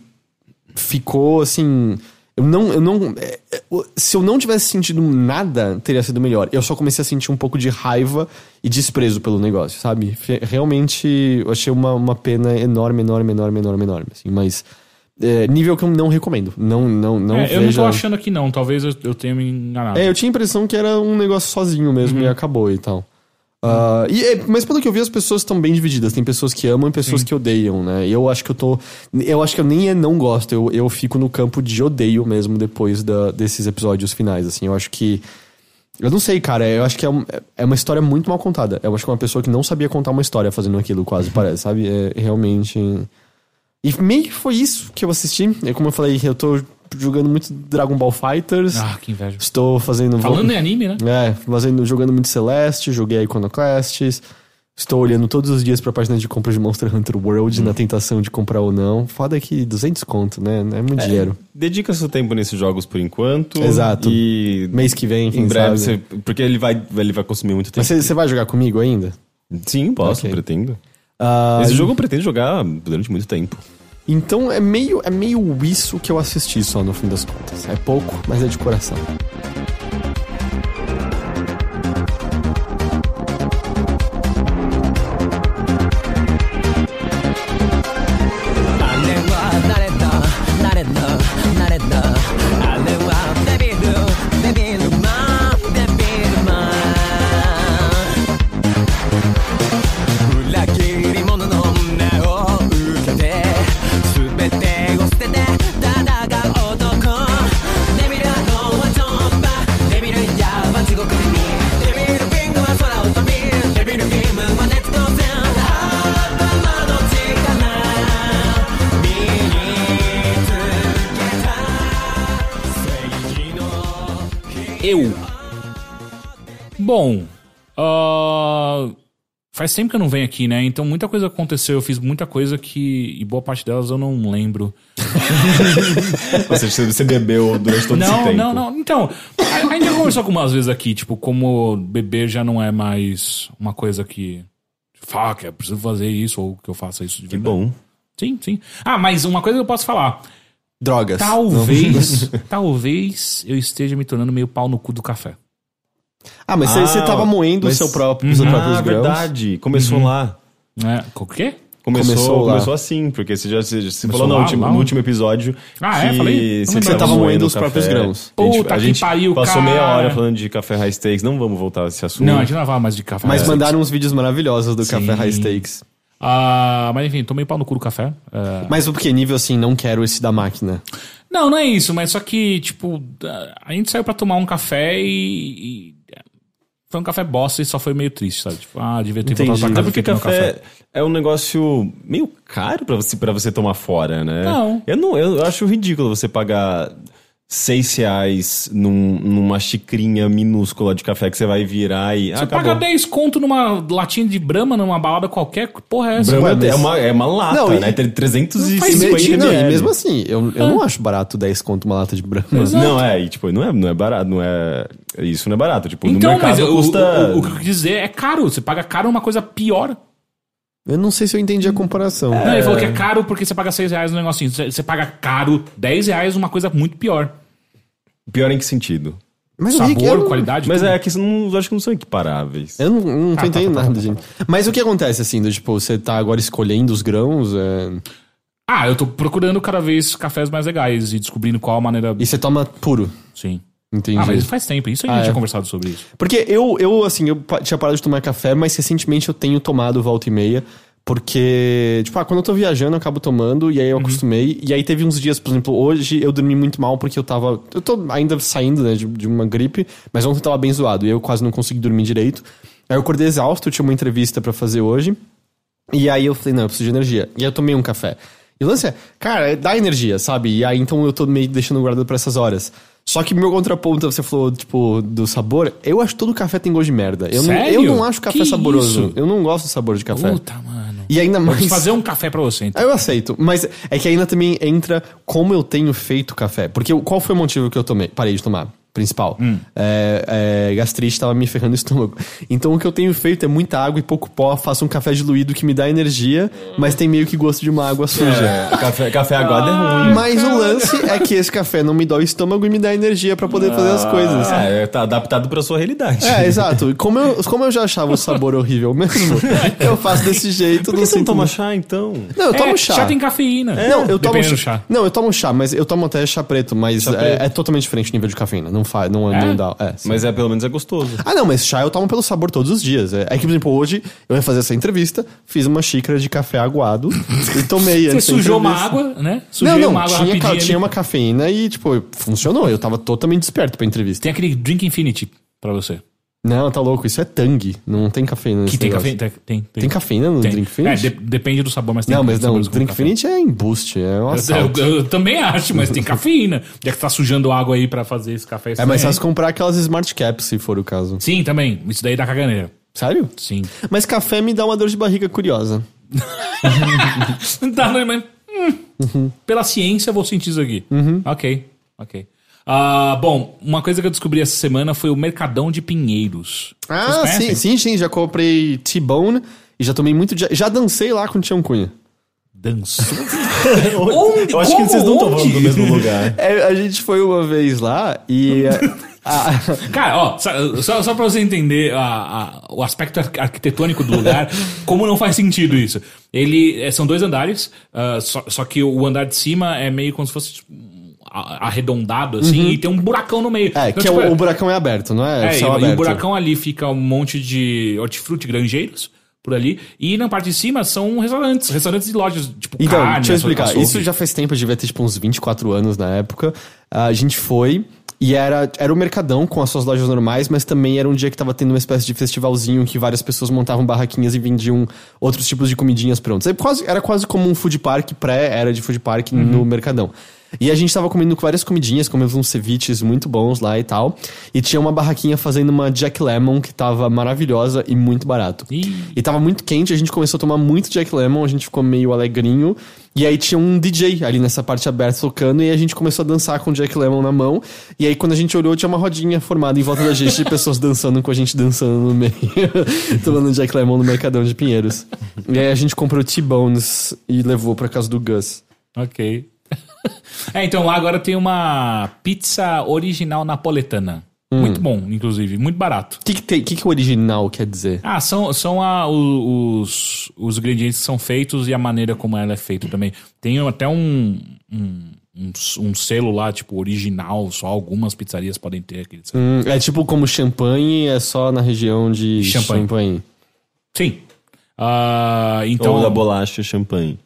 ficou, assim... Eu não... Eu não é, é, se eu não tivesse sentido nada, teria sido melhor. Eu só comecei a sentir um pouco de raiva e desprezo pelo negócio, sabe? Realmente, eu achei uma, uma pena enorme, enorme, enorme, enorme, enorme, assim. Mas... é, nível que eu não recomendo. Não, não, não É, veja... eu não tô achando aqui não, talvez eu, eu tenha me enganado. É, eu tinha a impressão que era um negócio sozinho mesmo e acabou e tal. Ah, e, é, mas pelo que eu vi, as pessoas estão bem divididas. Tem pessoas que amam e pessoas que odeiam, né? E eu acho que eu tô. Eu acho que eu nem é não gosto, eu, eu fico no campo de odeio mesmo depois da, desses episódios finais, assim. Eu acho que. Eu não sei, cara. Eu acho que é, um- é uma história muito mal contada. Eu acho que é uma pessoa que não sabia contar uma história fazendo aquilo, quase, parece, sabe? É realmente. E meio que foi isso que eu assisti. É como eu falei, eu tô jogando muito Dragon Ball Fighters. Ah, que inveja. Estou fazendo. Falando em anime, né? É, fazendo, jogando muito Celeste, joguei a Iconoclasts. Estou olhando todos os dias pra página de compra de Monster Hunter World na tentação de comprar ou não. Foda que 200 conto, né? É muito dinheiro. Dedica seu tempo nesses jogos por enquanto. Exato. E Mês que vem, quem em breve sabe. você. Porque ele vai, ele vai consumir muito tempo. Mas você vai jogar comigo ainda? Sim, posso, Ok. pretendo. Ah, Esse jogo eu pretendo jogar durante muito tempo. Então é meio, é meio isso que eu assisti só no fim das contas. É pouco, mas é de coração. Eu. Bom, ah, faz tempo que eu não venho aqui, né? Então muita coisa aconteceu. Eu fiz muita coisa que. E boa parte delas eu não lembro. Ou seja, você bebeu durante todo esse Não, tempo. não, não. Então, a, a gente já conversou algumas vezes aqui, tipo, como beber já não é mais uma coisa que. Fuck, eu preciso fazer isso ou que eu faça isso de Que verdade. bom. Sim, sim. Ah, mas uma coisa que eu posso falar. Drogas. Talvez, talvez eu esteja me tornando meio pau no cu do café. Ah, mas você- você Ah, tava moendo mas- o seu próprio, os seus próprios Ah, grãos. verdade. Começou lá. Né? O quê? Começou, Começou começou, assim, porque você já você, falou no lá, último, lá? no último episódio Ah, é? que Falei? você, Você tava moendo os café. próprios grãos. A gente, Puta a que gente pariu, passou meia cara. hora falando de café high stakes, não vamos voltar a esse assunto. Não, a gente não vai falar mais de café. Mas É. mandaram uns vídeos maravilhosos do café high stakes. Ah, mas enfim, tomei pau no cu do café. É. Mas o que nível assim, não quero esse da máquina. Não, não é isso, mas só que, tipo, a gente saiu pra tomar um café e. e foi um café bosta e só foi meio triste, sabe? Tipo, ah, devia ter Entendi. voltado pra porque meu café, é um negócio meio caro pra você, pra você tomar fora, né? Não. Eu, não. eu acho ridículo você pagar seis reais num- numa xicrinha minúscula de café que você vai virar e. Você ah, paga acabou. 10 conto numa latinha de brama, numa balada qualquer, que porra é essa? Brahma é, uma, é uma lata, Não, e- né? Tem 350 E, mesmo, não, e mesmo assim, eu, eu não acho barato 10 conto uma lata de Brahma. Não, é, e tipo, não é, não é barato, não é. Isso não é barato. Tipo, Então, no mercado mas o, custa. o, o que eu quis dizer é caro. Você paga caro uma coisa pior. Eu não sei se eu entendi a comparação. Não, ele falou que é caro porque você paga 6 reais no negocinho. Você, você paga caro 10 reais uma coisa muito pior. Pior em que sentido? Mas o Rick, Sabor, eu, qualidade. Mas tudo. é que não, eu acho que não são equiparáveis. eu não, não tô Ah, tá, entendendo tá, tá, nada, tá, gente. Mas o que acontece, assim, do, tipo, você tá agora escolhendo os grãos é, Ah, eu tô procurando cada vez cafés mais legais e descobrindo qual a maneira. e você toma puro. Sim. Entendi. Ah, mas faz tempo. Isso a gente Ah, é. tinha conversado sobre isso. Porque eu, eu, assim, eu tinha parado de tomar café, mas recentemente eu tenho tomado volta e meia. Porque, tipo, ah, quando eu tô viajando, eu acabo tomando, e aí eu Uhum. acostumei. E aí teve uns dias, por exemplo, hoje eu dormi muito mal porque eu tava. Eu tô ainda saindo, né, de, de uma gripe, mas ontem eu tava bem zoado, e eu quase não consegui dormir direito. Aí eu acordei exausto, eu tinha uma entrevista pra fazer hoje. E aí eu falei, não, eu preciso de energia. E aí eu tomei um café. E o lance é, cara, dá energia, sabe? E aí então eu tô meio deixando guardado pra essas horas. Só que meu contraponto, você falou, tipo, do sabor, eu acho que todo café tem gosto de merda. Eu, não, Sério? eu não acho café Que saboroso. isso? Eu não gosto do sabor de café. Puta, mano. E ainda Vou mais. fazer um café pra você, então. Eu aceito, mas é que ainda também entra como eu tenho feito café. Porque qual foi o motivo que eu tomei, parei de tomar? Principal. Hum. É, é, gastrite tava me ferrando o estômago. Então o que eu tenho feito é muita água e pouco pó. Faço um café diluído que me dá energia, mas tem meio que gosto de uma água suja. É, café, café aguado é ruim. Mas o lance é que esse café não me dói o estômago e me dá energia pra poder fazer as coisas. É, tá adaptado pra sua realidade. É, exato. E Como eu, como eu já achava o sabor horrível mesmo, eu faço desse jeito. Por que você não toma muito. chá, então? Não, eu tomo é, chá. chá tem cafeína. Não, eu tomo chá. chá. Não, eu tomo chá, mas eu tomo até chá preto, mas Chá é, preto. é totalmente diferente o nível de cafeína. Não faz, não, É? não dá. É. Mas é, pelo menos é gostoso. Ah, não, mas chá eu tomo pelo sabor todos os dias. É, é que, por exemplo, hoje eu ia fazer essa entrevista, fiz uma xícara de café aguado e tomei Você sujou uma água, né? Sujei Não, não, uma água tinha, ca- tinha uma cafeína e, tipo, funcionou. Eu tava totalmente desperto pra entrevista. Tem aquele Drink Infinity pra você. Não, tá louco, isso é Tang. Não tem cafeína nesse Que tem negócio. cafeína? Tem, tem, Tem cafeína no Tem. Drink É, Finish? de- depende do sabor, mas tem não, mas não, com Drink. Finish é em boost, é um Eu, assalto. eu- eu também acho, mas tem cafeína. Já que tá sujando água aí pra fazer esse café. É mais fácil comprar aquelas Smart Caps, se for o caso. Sim, também. Isso daí dá caganeira. Sério? Sim. Mas café me dá uma dor de barriga curiosa. Tá, mas, hum, Pela ciência, eu vou sentir isso aqui. Ok, ok. Ah, bom, uma coisa que eu descobri essa semana foi o Mercadão de Pinheiros. Ah, sim, sim, sim. Já comprei T-Bone e já tomei muito. Já, já dancei lá com o Tião Cunha. Dançou. eu acho que vocês não estão Onde? falando do mesmo lugar. É, a gente foi uma vez lá e. a- a- Cara, ó, só, só, pra você entender a- a- o aspecto ar- arquitetônico do lugar, como não faz sentido isso. Ele é, são dois andares, ah, só, só que o andar de cima é meio como se fosse tipo, arredondado, assim, e tem um buracão no meio. é, Então, que é tipo, o, o buracão é aberto, não é? É, e, e aberto. o buracão ali fica um monte de hortifruti granjeiros por ali. E na parte de cima são restaurantes, restaurantes e lojas, tipo Então, carne, deixa eu explicar. açougue. Isso já faz tempo, devia ter tipo uns 24 anos na época. A gente foi e era, era o Mercadão com as suas lojas normais, mas também era um dia que tava tendo uma espécie de festivalzinho que várias pessoas montavam barraquinhas e vendiam outros tipos de comidinhas prontas. É quase, era quase como um food park pré-era de food park Uhum. no Mercadão. E a gente tava comendo várias comidinhas, comemos uns ceviches muito bons lá e tal. E tinha uma barraquinha fazendo uma Jack Lemon que tava maravilhosa e muito barato. Ih. E tava muito quente, a gente começou a tomar muito Jack Lemon, a gente ficou meio alegrinho. E aí tinha um DJ ali nessa parte aberta tocando e a gente começou a dançar com o Jack Lemon na mão. E aí quando a gente olhou, tinha uma rodinha formada em volta da gente de pessoas dançando com a gente dançando no meio. tomando Jack Lemon no Mercadão de Pinheiros. E aí a gente comprou T-Bones e levou pra casa do Gus. Ok. é, então lá agora tem uma pizza original napoletana. Hum. Muito bom, inclusive. Muito barato. O que, que, tem- que, que o original quer dizer? Ah, são, são a- o- os, os ingredientes que são feitos e a maneira como ela é feita também. Tem até um, um, um, um selo lá, tipo, original, só algumas pizzarias podem ter aquele selo. Hum, é tipo como champanhe, é só na região de Champanhe. champanhe. Sim. Ah, então, Ou da bolacha champanhe.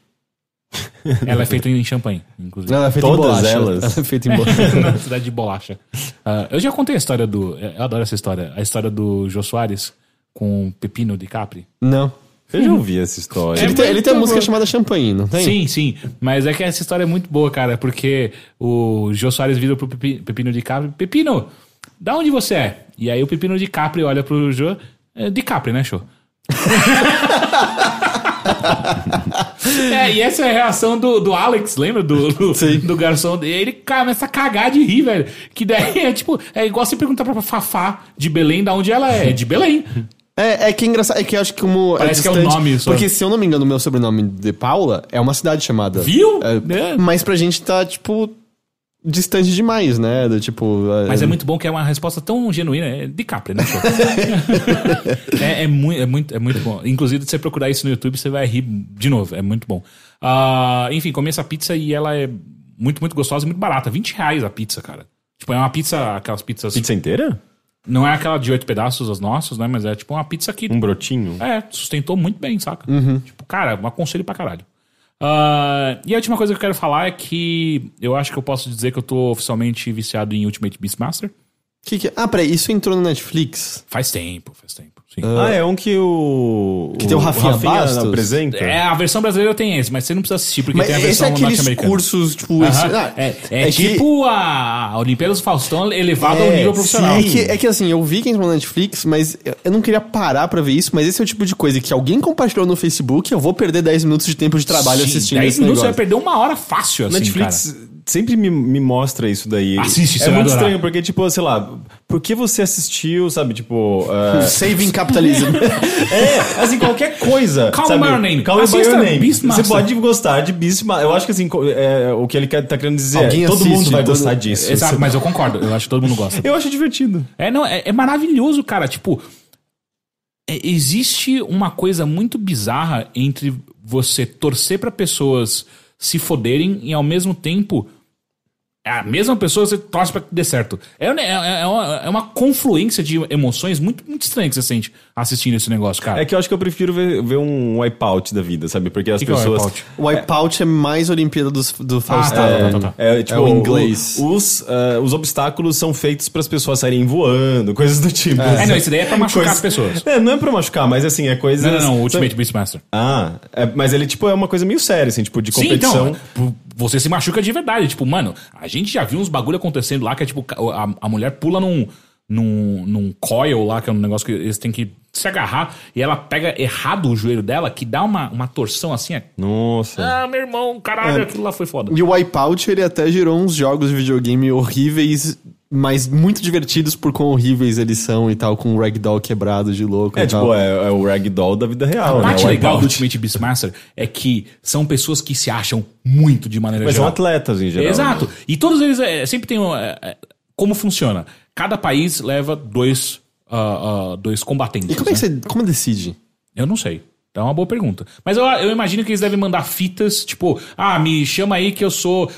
ela é feita em champanhe, inclusive. Ela é feita Todas em bolacha. elas? Ela é feita em bolacha. na cidade de Bolacha. Ah, eu já contei a história do. Eu adoro essa história. A história do Jô Soares com o Pepino de Capri. não. Eu já ouvi essa história. ele, tem, ele tem a muito música chamada Champanhe, não tem? Sim, sim. Mas é que essa história é muito boa, cara, porque o Jô Soares vira pro Pepi- Pepino de Capri: Pepino, da onde você é? E aí o Pepino de Capri olha pro Jô: "É De Capri, né, show? é, e essa é a reação do, do Alex, lembra? Do, do, do garçom. Ele começa a cagar de rir, velho. Que daí é tipo, é igual você perguntar pra Fafá de Belém da onde ela é. É de Belém. É, é que é engraçado, é que eu acho que como. Parece que é o nome só. Porque se eu não me engano, o meu sobrenome de Paula é uma cidade chamada. Viu? É, É. Mas pra gente tá, tipo, distante demais, né? Do, tipo. Mas é muito bom que é uma resposta tão genuína. É de Capri, né? é, é, muito, é, muito, é muito bom. Inclusive, se você procurar isso no YouTube, você vai rir de novo. É muito bom. Ah, enfim, comi essa pizza e ela é muito, muito gostosa e muito barata. 20 reais a pizza, cara. Tipo, é uma pizza, aquelas pizzas. Pizza inteira? Não é aquela de oito pedaços, as nossas, né? Mas é tipo uma pizza que. Um brotinho? É, sustentou muito bem, saca? Tipo, cara, um aconselho pra caralho. Ah, e a última coisa que eu quero falar é que eu acho que eu posso dizer que eu tô oficialmente viciado em Ultimate Beastmaster. Que que... Ah, peraí, isso entrou no Netflix? Faz tempo, faz tempo. Sim. Ah, é um que o. Que tem o Rafinha Bastos? apresenta? É, a versão brasileira tem esse, mas você não precisa assistir, porque Mas tem a esse versão é aqueles norte-americana. cursos, tipo. Aham. esse- ah, é, é, que- tipo a, a Olimpíadas do Faustão elevado ao É, nível profissional. É que, é que assim, eu vi que entrou no Netflix, mas eu- não queria parar pra ver isso, mas esse é o tipo de coisa que alguém compartilhou no Facebook, eu vou perder 10 minutos de tempo de trabalho Sim, assistindo 10 esse minutos você vai negócio. perder uma hora fácil, assim, Netflix cara. Sempre me, me mostra isso daí. Assiste, você É muito adorar. estranho, porque, tipo, sei lá, por que você assistiu, sabe, tipo. ah, Saving Capitalism. é, assim, qualquer coisa. Call sabe? your name. Call Assista your name. Beastmaster. Você pode gostar de Beastmaster. Eu acho que, assim, é, o que ele tá querendo dizer Alguém é todo assiste, mundo vai todo- gostar disso. Exato, Você- mas eu concordo. Eu acho que todo mundo gosta. Eu acho divertido. É, não, é, é maravilhoso, cara. Tipo, é- existe uma coisa muito bizarra entre você torcer pra pessoas se foderem e ao mesmo tempo. É A mesma pessoa você torce pra que dê certo. É, é, é uma, é uma confluência de emoções muito, muito estranha que você sente assistindo esse negócio, cara. É que eu acho que eu prefiro ver, ver um wipeout da vida, sabe? Porque as que que é o pessoas. Wipeout? O Wipeout é mais Olimpíada dos, do Faustão. tá, tá, tá, tá. É, tipo, o inglês. o- Os, ah, os obstáculos são feitos para as pessoas saírem voando, coisas do tipo. É, não, isso daí é pra machucar Coisas- as pessoas. É, não é pra machucar, mas assim, é coisa. Não, não, não, o Ultimate Beastmaster. Ah, é, mas ele, tipo, é uma coisa meio séria, assim, tipo, de Sim, competição. então, p- você se machuca de verdade. Tipo, mano, a gente já viu uns bagulho acontecendo lá que é tipo, a, a mulher pula num, num, num coil lá, que é um negócio que eles têm que se agarrar, e ela pega errado o joelho dela, que dá uma, uma torção assim. É, Nossa. ah, meu irmão, caralho, aquilo lá foi foda. E o Wipeout, ele até gerou uns jogos de videogame horríveis, mas muito divertidos por quão horríveis eles são e tal, com o Ragdoll quebrado de louco É, e tal. tipo, é, é o ragdoll da vida real, A né? parte O legal do. Ultimate Beastmaster é que são pessoas que se acham muito de maneira Mas são geral. atletas em geral. Exato. E todos eles é, sempre tem. um, é, é, como funciona? Cada país leva dois, ah, ah, dois combatentes. E como é que né? você. Como decide? Eu não sei. É uma boa pergunta. Mas eu, eu imagino que eles devem mandar fitas, tipo, ah, me chama aí que eu sou.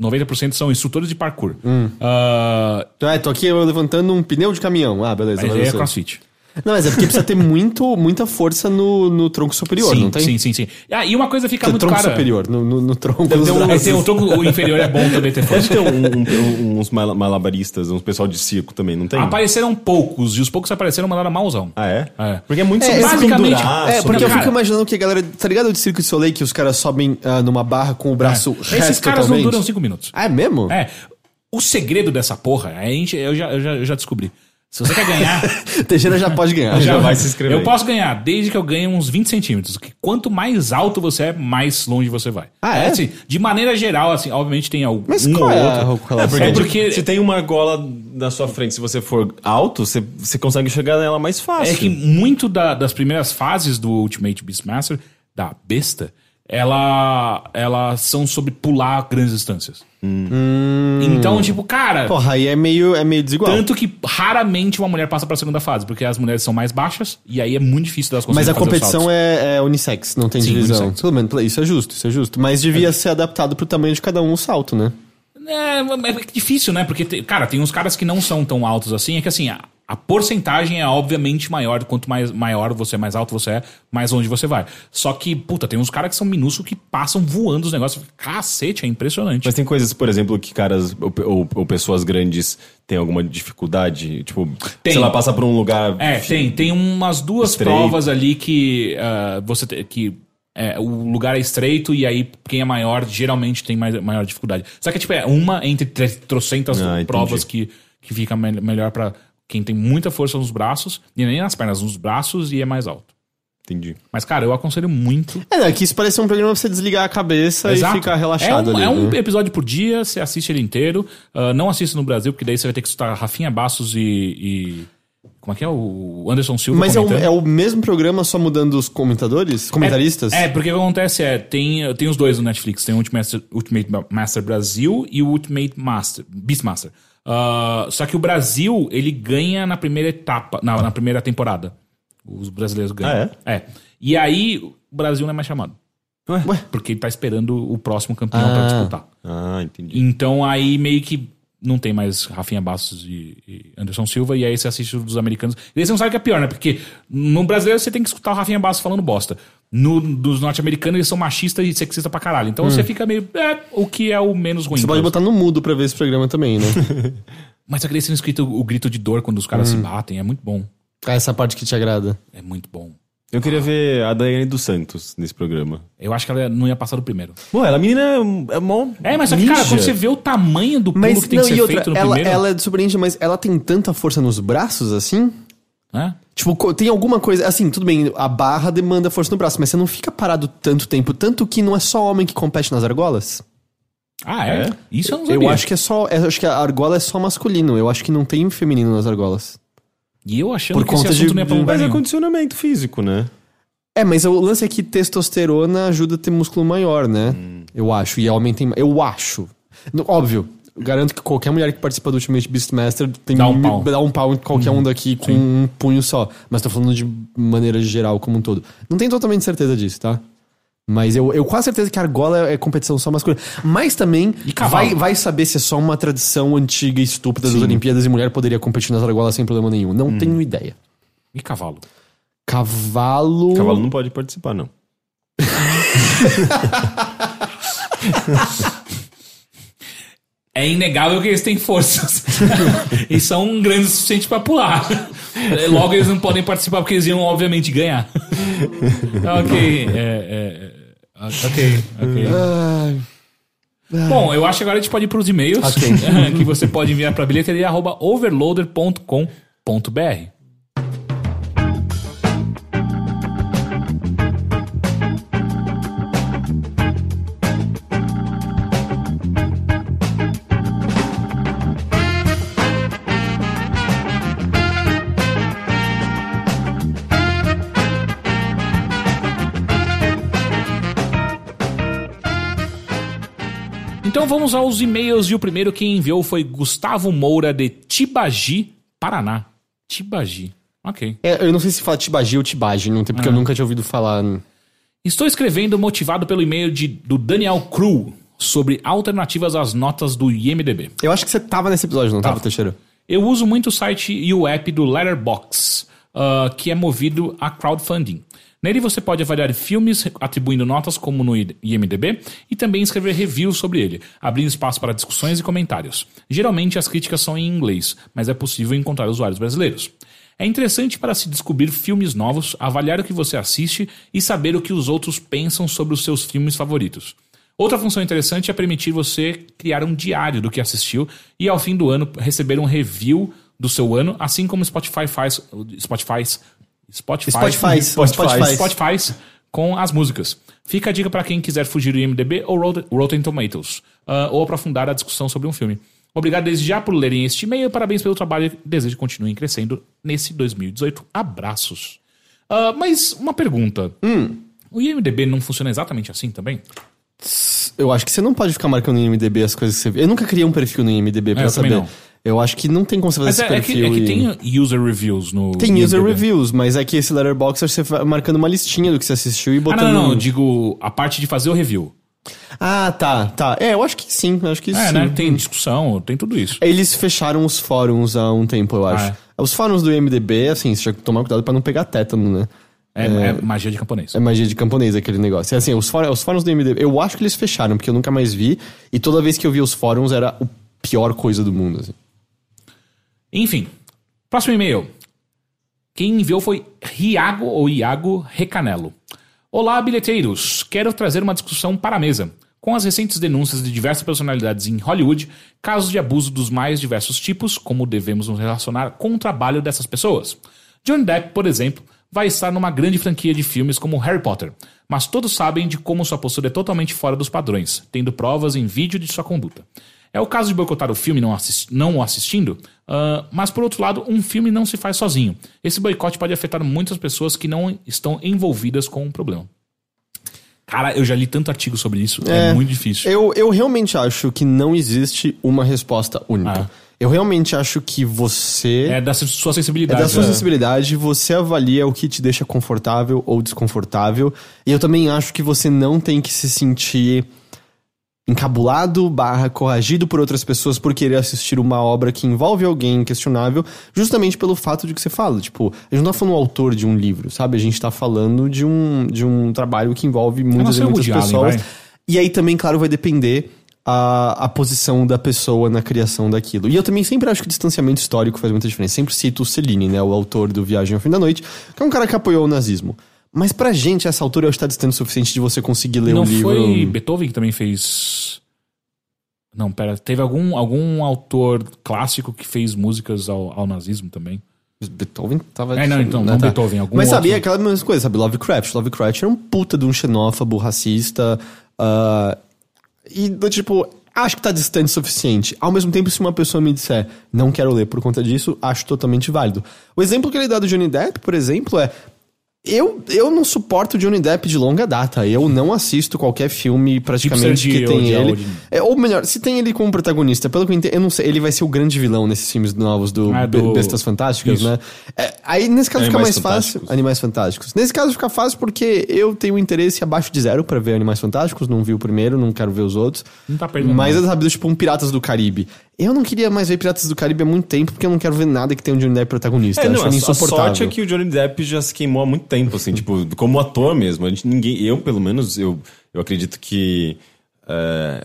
90% são instrutores de parkour. Hum. Ah, Então, é, tô aqui levantando um pneu de caminhão. Ah, beleza. aí é crossfit. Não, mas é porque precisa ter muito, muita força no, no tronco superior, sim, não tem? sim, sim, sim. Ah, e uma coisa fica No muito tronco clara. superior, no, no, no tronco Deve dos ter um- tem o tronco o inferior é bom também ter Deve força. ter um- um- uns mala- malabaristas, uns pessoal de circo também, não tem? Apareceram poucos, e os poucos que apareceram mandaram malzão. Ah, é? É. Porque é muito É, basicamente- É, sobre- porque eu fico imaginando que a galera. Tá ligado o de Circo de Soleil que os caras sobem ah, numa barra com o braço Esses reto caras totalmente? não duram cinco minutos. Ah, é mesmo? É. O segredo dessa porra, a gente, eu, já, eu, já, eu já descobri. Se você quer ganhar, Teixeira já pode ganhar. Já vai se inscrever. eu posso ganhar desde que eu ganhe uns 20 centímetros. Que quanto mais alto você é, mais longe você vai. Ah, é? assim, de maneira geral, assim, obviamente tem algum Mas um qual ou é outro. É, porque, É porque- se tem uma argola na sua frente, se você for alto, você, você consegue chegar nela mais fácil. É que muito da- das primeiras fases do Ultimate Beastmaster, da besta, ela, elas são sobre pular grandes distâncias. Então, tipo, cara. Porra, aí é meio, é meio desigual. Tanto que raramente uma mulher passa pra segunda fase, porque as mulheres são mais baixas e aí é muito difícil delas Mas a competição é, é unissex, não tem Sim, divisão. Tudo bem, isso é justo, isso é justo. Mas devia ser adaptado pro tamanho de cada um o salto, né? É, é difícil, né? Porque, cara, tem uns caras que não são tão altos assim. É que assim, a, a porcentagem é obviamente maior. Quanto mais maior você é, mais alto você é, mais longe você vai. Só que, puta, tem uns caras que são minúsculos que passam voando os negócios. Cacete, é impressionante. Mas tem coisas, por exemplo, que caras ou, ou- ou pessoas grandes têm alguma dificuldade? Tipo, Tem. sei lá, passa por um lugar. É, tem, tem umas duas Estreito. provas ali que ah, você te- que é, o lugar é estreito e aí quem é maior geralmente tem mais, maior dificuldade. Só que tipo, é uma entre tre- trocentas Ah, provas que, que fica me- melhor pra quem tem muita força nos braços, e nem nas pernas, nos braços e é mais alto. Entendi. Mas, cara, eu aconselho muito. É, né, que isso parece um programa pra você desligar a cabeça Exato. e ficar relaxado é um, ali. É um né? episódio por dia, você assiste ele inteiro. Ah, não assista no Brasil, porque daí você vai ter que escutar Rafinha Bastos e. e- como é que é? O Anderson Silva. Mas é o, é o mesmo programa, só mudando os comentadores? Comentaristas? É, porque o que acontece é, tem, tem os dois no Netflix, tem o Ultimate Master, Ultimate Master Brasil e o Ultimate Master, Beastmaster. Ah, só que o Brasil, ele ganha na primeira etapa, na, na primeira temporada. Os brasileiros ganham. Ah, é? E aí, o Brasil não é mais chamado. Ué? Porque ele tá esperando o próximo campeão pra Ah. disputar. Ah, entendi. Então aí meio que não tem mais Rafinha Bastos e, e Anderson Silva, e aí você assiste os dos americanos. E aí você não sabe o que é pior, né? Porque no brasileiro você tem que escutar o Rafinha Bastos falando bosta. No, dos norte-americanos eles são machistas e sexistas pra caralho. Então você fica meio. É, o que é o menos ruim. Hum. Você pode pra botar no mudo pra ver esse programa também, né? Mas eu queria ser escrito o grito de dor quando os caras Hum. se batem. É muito bom. Ah, essa parte que te agrada. É muito bom. Eu queria ver a Daiane dos Santos nesse programa. Eu acho que ela não ia passar do primeiro. Bom, ela a menina é, é mó. É, mas só que, cara, quando você vê o tamanho do pulo Mas, que tem não, que ser outra, feito no ela, primeiro. ela é surpreendente, mas ela tem tanta força nos braços, assim? né? Tipo, tem alguma coisa. Assim, tudo bem, a barra demanda força no braço, mas você não fica parado tanto tempo. Tanto que não é só homem que compete nas argolas. Ah, é? É? Isso eu não sabia. Eu acho que é só. Eu acho que a argola é só masculino. Eu acho que não tem feminino nas argolas. E eu achando Por que esse conta assunto de- não pra lugar Mas é condicionamento físico, né? É, mas o lance é que testosterona ajuda a ter músculo maior, né? Eu acho. E homem tem. Eu acho. Óbvio. Garanto que qualquer mulher que participa do Ultimate Beastmaster tem Dá um pau. dá um pau em qualquer um daqui com um punho só. Mas tô falando de maneira geral como um todo. Não tenho totalmente certeza disso, tá? Mas eu, eu quase certeza que a argola é competição só masculina. Mas também vai, vai saber se é só uma tradição antiga e estúpida das Olimpíadas e mulher poderia competir nas argolas sem problema nenhum. Não tenho ideia. E cavalo? Cavalo. Cavalo não pode participar, não. É inegável que eles têm forças. e são grandes o suficiente pra pular. Logo, eles não podem participar porque eles iam, obviamente, ganhar. ok. É, é, é, ok, ok. Bom, eu acho que agora a gente pode ir pros e-mails. Ok. que você pode enviar pra bilheteria.overloader.com.br. vamos aos e-mails e o primeiro que enviou foi Gustavo Moura de Tibagi, Paraná. Tibagi. Ok. É, eu não sei se fala Tibagi ou Tibagi, não tem, porque eu nunca tinha ouvido falar. Estou escrevendo motivado pelo e-mail de, do Daniel Cru sobre alternativas às notas do IMDB. Eu acho que você tava nesse episódio, não tava, Tava. Teixeira? Eu uso muito o site e o app do Letterboxd ah, que é movido a crowdfunding. Nele você pode avaliar filmes atribuindo notas como no IMDb e também escrever reviews sobre ele, abrindo espaço para discussões e comentários. Geralmente as críticas são em inglês, mas é possível encontrar usuários brasileiros. É interessante para se descobrir filmes novos, avaliar o que você assiste e saber o que os outros pensam sobre os seus filmes favoritos. Outra função interessante é permitir você criar um diário do que assistiu e ao fim do ano receber um review do seu ano, assim como Spotify faz, Spotify, Spotify, Spotify, Spotify. Spotify com as músicas. Fica a dica para quem quiser fugir do IMDb ou Rotten- Tomatoes, ah, ou aprofundar a discussão sobre um filme. Obrigado desde já por lerem este e-mail, parabéns pelo trabalho e desejo que continuem crescendo nesse 2018. Abraços. Ah, mas uma pergunta. Hum. O IMDB não funciona exatamente assim também? Eu acho que você não pode ficar marcando no IMDB as coisas que você vê. Eu nunca criei um perfil no IMDB pra É, saber. Não. Eu acho que não tem como você fazer Mas esse é, é que, perfil. é que e- tem user reviews no. Tem user IMDb. reviews, mas é que esse Letterboxd você vai marcando uma listinha do que você assistiu e Ah, botando. não, não, não. Eu digo a parte de fazer o review. Ah, tá, tá. É, eu acho que sim, eu acho que É, sim. né? Tem discussão, tem tudo isso. Eles fecharam os fóruns há um tempo, eu acho. Ah, Os fóruns do IMDB, assim, você tinha que tomar cuidado pra não pegar tétano, né? É, é magia de camponês. É magia de camponês aquele negócio. E assim, os, fóruns, os fóruns do MDB, eu acho que eles fecharam, porque eu nunca mais vi. E toda vez que eu vi os fóruns era a pior coisa do mundo, assim. Enfim, próximo e-mail. Quem enviou foi Riago ou Iago Recanelo. Olá, bilheteiros. Quero trazer uma discussão para a mesa. Com as recentes denúncias de diversas personalidades em Hollywood, casos de abuso dos mais diversos tipos, como devemos nos relacionar com o trabalho dessas pessoas. Johnny Depp, por exemplo, vai estar numa grande franquia de filmes como Harry Potter, mas todos sabem de como sua postura é totalmente fora dos padrões, tendo provas em vídeo de sua conduta. É o caso de boicotar o filme não, assis- não o assistindo, ah, mas por outro lado, um filme não se faz sozinho. Esse boicote pode afetar muitas pessoas que não estão envolvidas com o problema. Cara, eu já li tanto artigo sobre isso, é, É, muito difícil. Eu, eu realmente acho que não existe uma resposta única. Ah. Eu realmente acho que você. É da sua É sensibilidade. da sua né? sensibilidade, você avalia o que te deixa confortável ou desconfortável. E eu também acho que você não tem que se sentir encabulado barra corrigido por outras pessoas por querer assistir uma obra que envolve alguém questionável, justamente pelo fato de que você fala. Tipo, a gente não tá falando do autor de um livro, sabe? A gente tá falando de um, de um trabalho que envolve muitas e o muitas Allen, pessoas. vai. E aí também, claro, vai depender a, a posição da pessoa na criação daquilo. E eu também sempre acho que o distanciamento histórico faz muita diferença. Sempre cito o Celine, né, o autor do Viagem ao Fim da Noite, que é um cara que apoiou o nazismo. Mas pra gente, essa altura, eu acho que tá distante o suficiente de você conseguir ler Não um livro... foi Beethoven que também fez. Não, pera. Teve algum, algum autor clássico que fez músicas ao, ao nazismo também? Beethoven tava... É, não, então, não Beethoven, algum Mas sabia outro. aquela mesma coisa, sabe? Lovecraft. Lovecraft era um puta de um xenófobo, racista. ah, e, tipo, acho que tá distante o suficiente. Ao mesmo tempo, se uma pessoa me disser, não quero ler por conta disso, acho totalmente válido. O exemplo que ele dá do Johnny Depp, por exemplo, é. Eu, eu não suporto Johnny Depp de longa data. Eu não assisto qualquer filme praticamente Sergi que tem de- ele. É, ou melhor, se tem ele como protagonista, pelo que eu entendo, eu não sei, ele vai ser o grande vilão nesses filmes novos do, Ah, do- Bestas Fantásticas, Isso. né? É, aí nesse caso fica Animais mais fácil. Animais Fantásticos. Nesse caso fica fácil porque eu tenho interesse abaixo de zero pra ver Animais Fantásticos. Não vi o primeiro, não quero ver os outros. Não tá perdendo Mas nada. é rápido, tipo um Piratas do Caribe. Eu não queria mais ver Piratas do Caribe há muito tempo porque eu não quero ver nada que tenha um Johnny Depp protagonista. É, não, acho a, a sorte é que o Johnny Depp já se queimou há muito tempo, assim, tipo, como ator mesmo. A gente, ninguém, eu, pelo menos, eu, eu acredito que. é,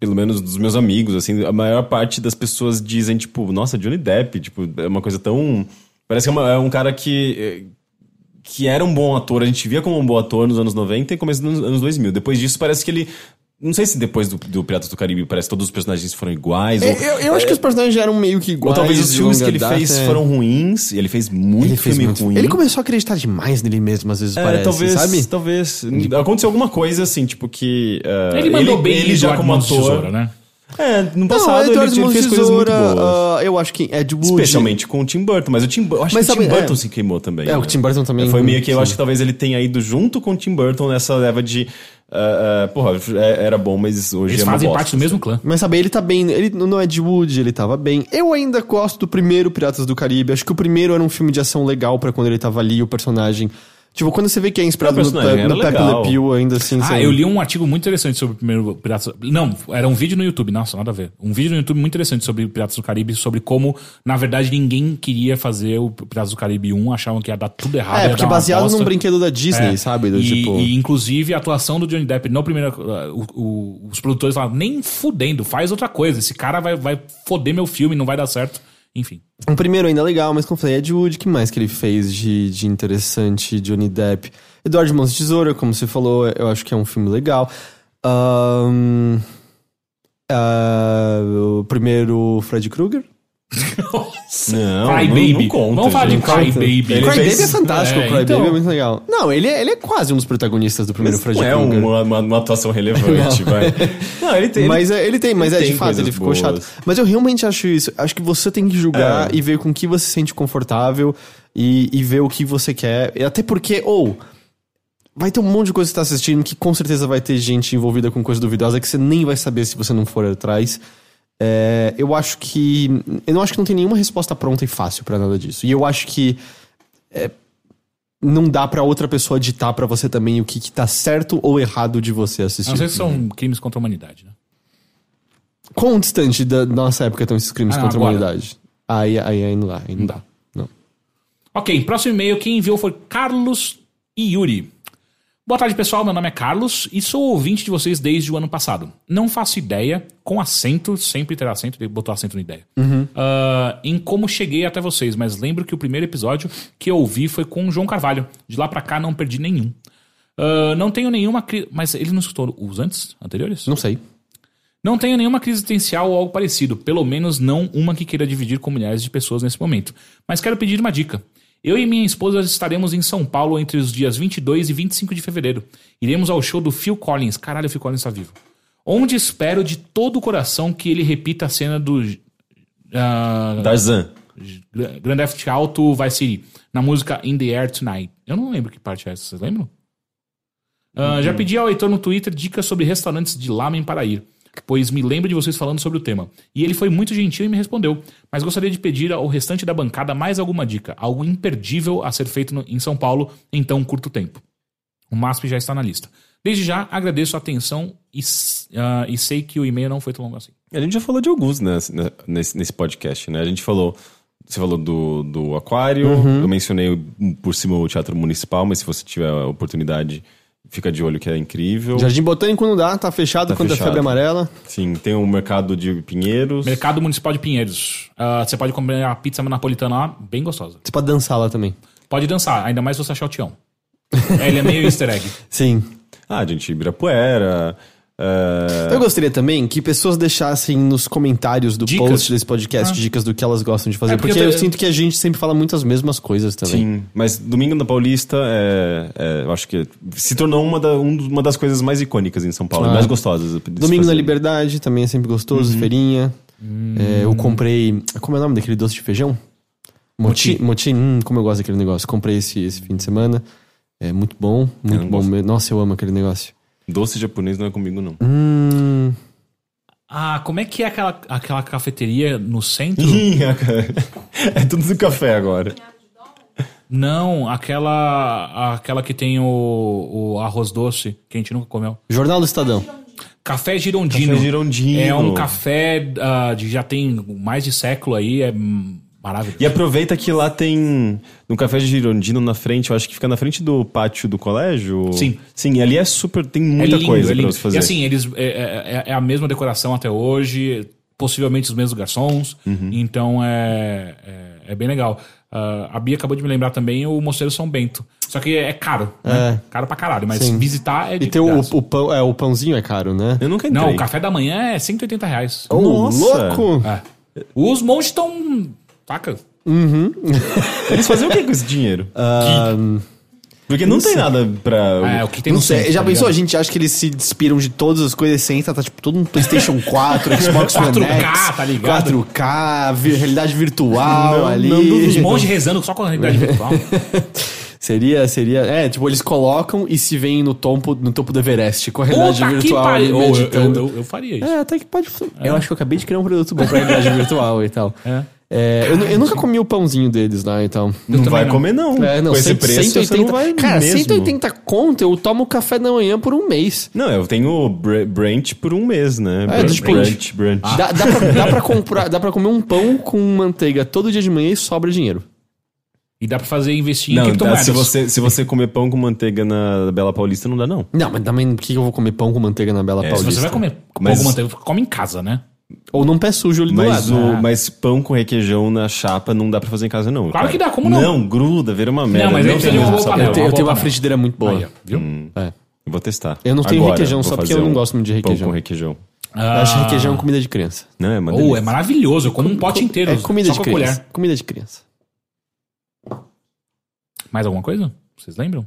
pelo menos dos meus amigos, assim, a maior parte das pessoas dizem, tipo, nossa, Johnny Depp, tipo, é uma coisa tão. Parece que é, uma- é um cara que. é, que era um bom ator, a gente via como um bom ator nos anos 90 e começo dos anos 2000. Depois disso, parece que ele. Não sei se depois do, do Piratas do Caribe parece que todos os personagens foram iguais. ou, É, Eu, eu acho que os personagens já eram meio que ou iguais. talvez os filmes que ele data, fez é. foram ruins, e ele fez muito Ele fez filme muito. ruim. Ele começou a acreditar demais nele mesmo, às vezes, É, parece, talvez, sabe? talvez. Aconteceu alguma coisa assim, tipo que. eh, Ele mandou bem ele já como ator. Tesoura, né? É, no Não, passado ele, Eduardo ele Mãos fez de coisas muito Tesoura, boas. ah, eu acho que Ed Wood. Especialmente com o Tim Burton, mas o Tim, eu acho Mas que o Tim sabe, Burton é. se queimou também. É, o né? Tim Burton também. Foi meio que eu sim. acho que talvez ele tenha ido junto com o Tim Burton nessa leva de. Ah, ah, porra, é- era bom, mas hoje Eles é uma fazem bosta, parte do mesmo clã. Mas sabe, ele tá bem. Ele no Ed Wood, ele tava bem. Eu ainda gosto do primeiro Piratas do Caribe. Acho que o primeiro era um filme de ação legal pra quando ele tava ali, o personagem. Tipo, quando você vê que é inspirado no, no era Pepe. Le Pew, ainda assim... Ah, eu li um artigo muito interessante sobre o primeiro Piratas. Não, era um vídeo no YouTube, nossa, nada a ver. Um vídeo no YouTube muito interessante sobre Piratas do Caribe, sobre como, na verdade, ninguém queria fazer o Piratas do Caribe 1, achavam que ia dar tudo errado. É, porque baseado num brinquedo da Disney, É. sabe? Do, e, tipo... e, inclusive a atuação do Johnny Depp no primeiro. uh, o- o- os produtores falaram, nem fudendo, faz outra coisa. Esse cara vai, vai foder meu filme, não vai dar certo. Enfim. O primeiro ainda é legal, mas como eu falei, Ed Wood, o que mais que ele fez de, de interessante? Johnny Depp. Eduardo Mãos de Tesoura, como você falou, eu acho que é um filme legal. Ahn, ah, o primeiro Fred Krueger. Não, Cry não, Baby. não conta, Vamos falar de gente. Cry Baby. Ele Cry fez- Baby é fantástico, É, o Cry então. Baby é muito legal. Não, ele é, ele é quase um dos protagonistas do primeiro Mas Fred não é uma, uma, uma atuação relevante, Não. vai. Não, ele tem. Mas é, ele tem, mas ele é de tem fato, coisas ele ficou boas. chato. Mas eu realmente acho isso. Acho que você tem que julgar É. e ver com que você se sente confortável e, e ver o que você quer. E Até porque, ou. vai ter um monte de coisa que você tá assistindo que com certeza vai ter gente envolvida com coisa duvidosa que você nem vai saber se você não for atrás. É, eu acho que. Eu não acho que não tem nenhuma resposta pronta e fácil pra nada disso. E eu acho que. é, não dá pra outra pessoa ditar pra você também o que, que tá certo ou errado de você assistir. Sei se são crimes contra a humanidade, né? Quão distante da nossa época estão esses crimes Ah, contra a agora. humanidade? Aí, aí, aí não dá, aí não dá. Não. Ok, próximo e-mail. Quem enviou foi Carlos e Yuri. Boa tarde, pessoal. Meu nome é Carlos e sou ouvinte de vocês desde o ano passado. Não faço ideia, com acento, sempre terá acento, ele botou acento na ideia, ah, em como cheguei até vocês, mas lembro que o primeiro episódio que eu ouvi foi com o João Carvalho. De lá pra cá não perdi nenhum. Ah, não tenho nenhuma crise. Mas ele não escutou os antes? Anteriores? Não sei. Não tenho nenhuma crise existencial ou algo parecido, pelo menos não uma que queira dividir com milhares de pessoas nesse momento. Mas quero pedir uma dica. Eu e minha esposa estaremos em São Paulo entre os dias 22 e 25 de fevereiro. Iremos ao show do Phil Collins. Caralho, o Phil Collins está vivo. Onde espero de todo o coração que ele repita a cena do ah, Tarzan. Gra- Grand Theft Auto Vice City, na música In the Air Tonight. Eu não lembro que parte é essa, vocês lembram? Ah, Já pedi ao Heitor no Twitter dicas sobre restaurantes de lamen para ir, pois me lembro de vocês falando sobre o tema. E ele foi muito gentil e me respondeu, mas gostaria de pedir ao restante da bancada mais alguma dica, algo imperdível a ser feito no- em São Paulo em tão curto tempo. O MASP já está na lista. Desde já, agradeço a atenção e, ah, e sei que o e-mail não foi tão longo assim. A gente já falou de alguns nesse, nesse, nesse podcast, né? A gente falou. Você falou do, do Aquário, Uhum. eu mencionei por cima o Teatro Municipal, mas se você tiver a oportunidade, fica de olho que é incrível. Jardim Botânico não dá, tá fechado Tá quando é fechado. febre amarela. Sim, tem o mercado de Pinheiros. Mercado Municipal de Pinheiros. Ah, você pode comer a pizza napolitana lá, bem gostosa. Você pode dançar lá também. Pode dançar, ainda mais se você achar o Tião. É, ele é meio easter egg. Sim. Ah, gente, Ibirapuera. É, Eu gostaria também que pessoas deixassem nos comentários do Dicas? post desse podcast dicas do que elas gostam de fazer. É, porque porque eu eu, te- sinto que a gente sempre fala muitas mesmas coisas também. Sim, mas Domingo na Paulista é, é, eu acho que se tornou uma, da- um uma das coisas mais icônicas em São Paulo, Ah. mais gostosas. Domingo na fazer. Liberdade também é sempre gostoso, Uhum. feirinha. É, eu comprei. Como é o nome daquele doce de feijão? Moti. Moti, hum, como eu gosto daquele negócio. Comprei esse, esse fim de semana. É muito bom, muito não bom. gosto. Nossa, eu amo aquele negócio. Doce japonês não é comigo, não. Hum. Ah, como é que é aquela, aquela cafeteria no centro? é tudo do café agora. Não, aquela aquela que tem o, o arroz doce, que a gente nunca comeu. Jornal do Estadão. Café Girondino. Café Girondino. É um café ah, de já tem mais de século aí, é maravilhoso. E aproveita que lá tem. No Café de Girondino na frente, eu acho que fica na frente do pátio do colégio. Sim. Sim, ali é super. Tem muita é lindo, coisa é lindo. pra você fazer. E assim, eles é, é- é a mesma decoração até hoje, possivelmente os mesmos garçons. Uhum. Então é, é, é bem legal. Ah, a Bia acabou de me lembrar também o Mosteiro São Bento. Só que é caro, né? Caro pra caralho, mas Sim. visitar é de E tem o, o pão, é, o pãozinho é caro, né? Eu nunca entrei. Não, o café da manhã é 180 reais. Ô, Nossa! louco! É. Os monges estão. Taca. Eles faziam o que com esse dinheiro? Ah, Porque não, tem nada pra. É, o que tem não no sei, centro, já tá pensou? A ligado? gente acha que eles se inspiram de todas as coisas sem tá tipo todo um PlayStation 4, Xbox One 4K, X, tá ligado? 4K, vi- realidade virtual Não, ali. não duvido. Os monges rezando só com a realidade virtual. Seria, seria. É, tipo, eles colocam e se veem no topo, no topo do Everest com a realidade Puta que virtual ali pariu. Ô, Eu, eu, meditando. eu, eu faria isso. É, até que pode. Eu acho que eu acabei de criar um produto bom pra realidade virtual e tal. É. É, eu, eu nunca comi o pãozinho deles lá, então. Não vai não. comer, não. É, não, Com esse 100, preço, 180, você não vai Cara, mesmo. 180 conto, eu tomo café da manhã por um mês. Não, eu tenho Br- Brent por um mês, né? É, Br- tipo- Brent, Brent. Dá, dá, pra, dá pra comprar, dá pra comer um pão com manteiga todo dia de manhã e sobra dinheiro. E dá pra fazer investir em Não, criptomoedas. se você, se você comer pão com manteiga na Bela Paulista, não dá, não. Não, mas também por que eu vou comer pão com manteiga na Bela É, Se Paulista? você vai comer Mas- pão com manteiga, come em casa, né? Ou num pé sujo ali do Mas, lado. o, É. mas pão com requeijão na chapa não dá pra fazer em casa, não. Claro cara. que dá, como não? Não, gruda, vira uma merda. mas aí precisa de uma boa essa panela. Eu, tenho, eu uma tenho uma frigideira muito boa. Aí, viu? É. Eu vou testar. Eu não tenho Agora, requeijão só porque fazer eu não um gosto muito de Pão requeijão. com requeijão. Eu Ah. acho requeijão comida de criança. Não, é uma Oh, é maravilhoso. Eu como um pote inteiro. É comida só de com criança. Comida de criança. Mais alguma coisa? Vocês lembram?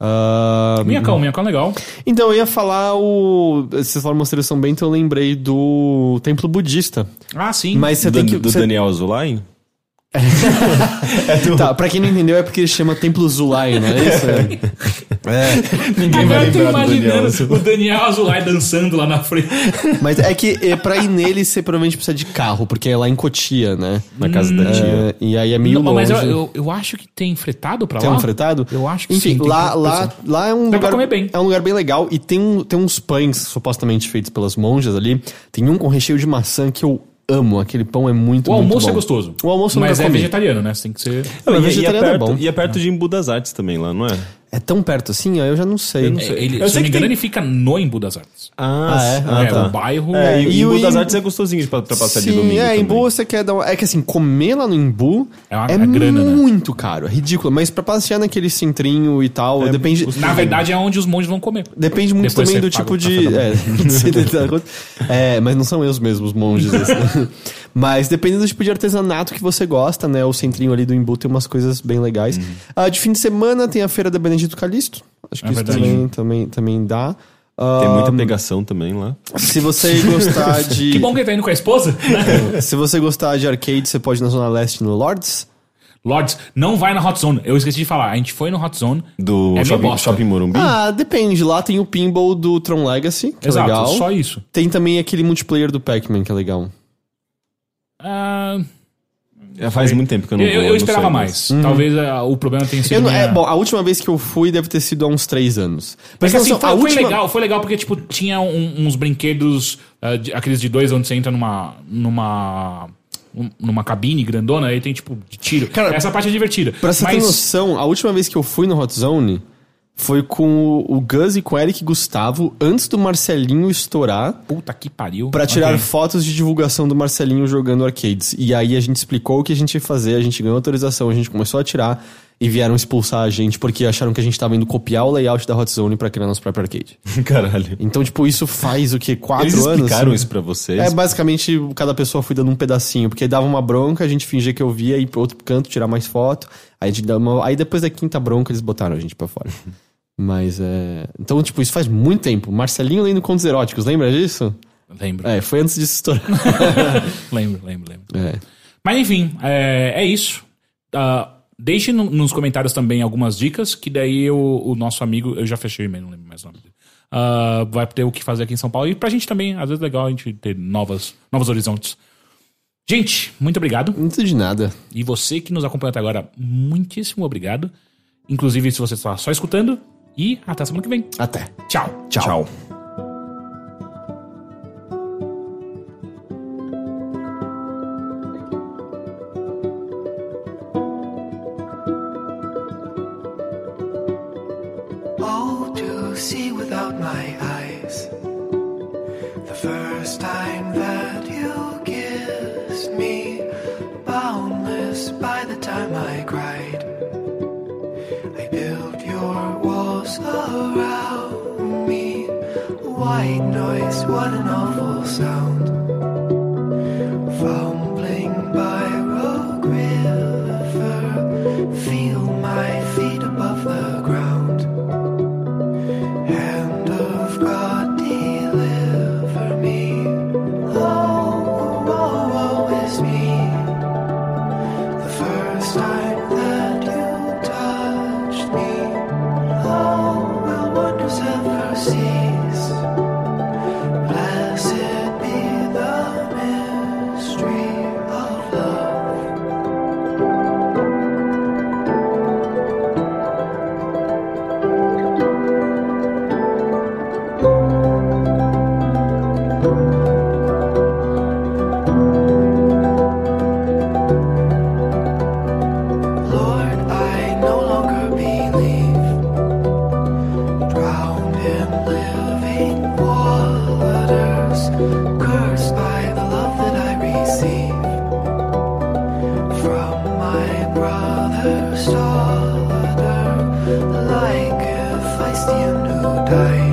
Ah, Minhacão, minhacão é legal. Então, eu ia falar o. Vocês falaram uma seleção bem, então eu lembrei do templo budista. Ah, sim. Mas você do, tem que. do você- Daniel Azulay? Tá, pra quem não entendeu, é porque ele chama Templo Zulai, não é isso? É. Ninguém Agora vai eu tô lembrar do Daniel imaginando Azulay. o Daniel Azulay dançando lá na frente. Mas é que é, pra ir nele, você provavelmente precisa de carro, porque é lá em Cotia, né? Na casa da tia. É, e aí é meio Não, longe. mas eu, eu, eu acho que tem fretado pra Tem lá. um fretado? Eu acho que Enfim, sim, tem lá, lá, lá é um Dá pra lugar. comer bem. É um lugar bem legal e tem, um, tem uns pães supostamente feitos pelas monjas ali. Tem um com recheio de maçã que eu amo. Aquele pão é muito O muito almoço bom. é gostoso. O almoço Mas é comi. vegetariano, né? Você tem que ser. Não, e, e, é vegetariano é perto, bom. e é perto de Embu das Artes também lá, não é? É tão perto assim? Eu já não sei. não É, sei. ele, Eu se sei não me que engano, tem- ele fica no Embu das Artes. Ah, é? Ah, é, tá. o bairro. É, e, E o Embu das Em- Artes é gostosinho pra, pra passar de Sim, domingo é, também. Embu você quer dar uma... É que assim, comer lá no Embu É uma- é, é grana, né? muito caro, é ridículo. Mas pra passear naquele centrinho e tal, depende... Na verdade, é onde os monges vão comer. Depende muito Depois também do tipo de. É, conta. É, mas não são eu os mesmos monges. assim. mas depende do tipo de artesanato que você gosta, né? O centrinho ali do Embu tem umas coisas bem legais. Uhum. Ah, de fim de semana tem a feira da Benedito Calixto. Acho que É isso verdade. também, também, também dá. Ah, Tem muita pegação também lá. Se você gostar de. Que bom que ele tá indo com a esposa. né? Se você gostar de arcade, você pode ir na Zona Leste no Lords. Lords, não vai na Hot Zone. Eu esqueci de falar. A gente foi no Hot Zone. Do É shopping, shopping Morumbi. Ah, depende. Lá tem o pinball do Tron Legacy, que Exato, é legal. só isso. Tem também aquele multiplayer do Pac-Man, que é legal. Ah, É, faz muito tempo que eu não eu, vou. eu não esperava sei, mais. Talvez ah, o problema tenha sido. Eu não- minha- é, bom, a última vez que eu fui deve ter sido há uns três anos. Mas não, assim, foi, a foi última... legal, foi legal porque, tipo, tinha um- uns brinquedos, ah, de- aqueles de dois, onde você entra numa. numa. um- numa cabine grandona, aí tem, tipo, de tiro. Cara, Essa parte é divertida. Pra você ter Mas noção, a última vez que eu fui no Hot Zone foi com o Gus e com o Eric Gustavo, antes do Marcelinho estourar, Puta que pariu. pra tirar Ok. fotos de divulgação do Marcelinho jogando arcades. E aí a gente explicou o que a gente ia fazer, a gente ganhou autorização, a gente começou a tirar e vieram expulsar a gente porque acharam que a gente tava indo copiar o layout da Hot Zone pra criar nosso próprio arcade. Caralho. Então, tipo, isso faz o quê? Quatro Eles anos? explicaram isso pra vocês? É, basicamente, cada pessoa foi dando um pedacinho, porque dava uma bronca, a gente fingia que eu via, ir pro outro canto, tirar mais foto. Aí, a gente dá uma... aí depois da quinta bronca, eles botaram a gente pra fora. Mas é. Então, tipo, isso faz muito tempo. Marcelinho lendo contos eróticos, lembra disso? Lembro, É, foi antes disso estourar. lembro, lembro, lembro. é. Mas enfim, é, é isso. Ah, deixe no- nos comentários também algumas dicas, que daí o, o nosso amigo, eu já fechei o e-mail, não lembro mais o nome dele, ah, vai ter o que fazer aqui em São Paulo. E pra gente também, às vezes é legal a gente ter novas, novos horizontes. Gente, muito obrigado. Muito de nada. E você que nos acompanha até agora, muitíssimo obrigado. Inclusive, se você está só escutando. E até semana que vem. Até. Tchau. Tchau. Oh, noise, what an awful sound. die.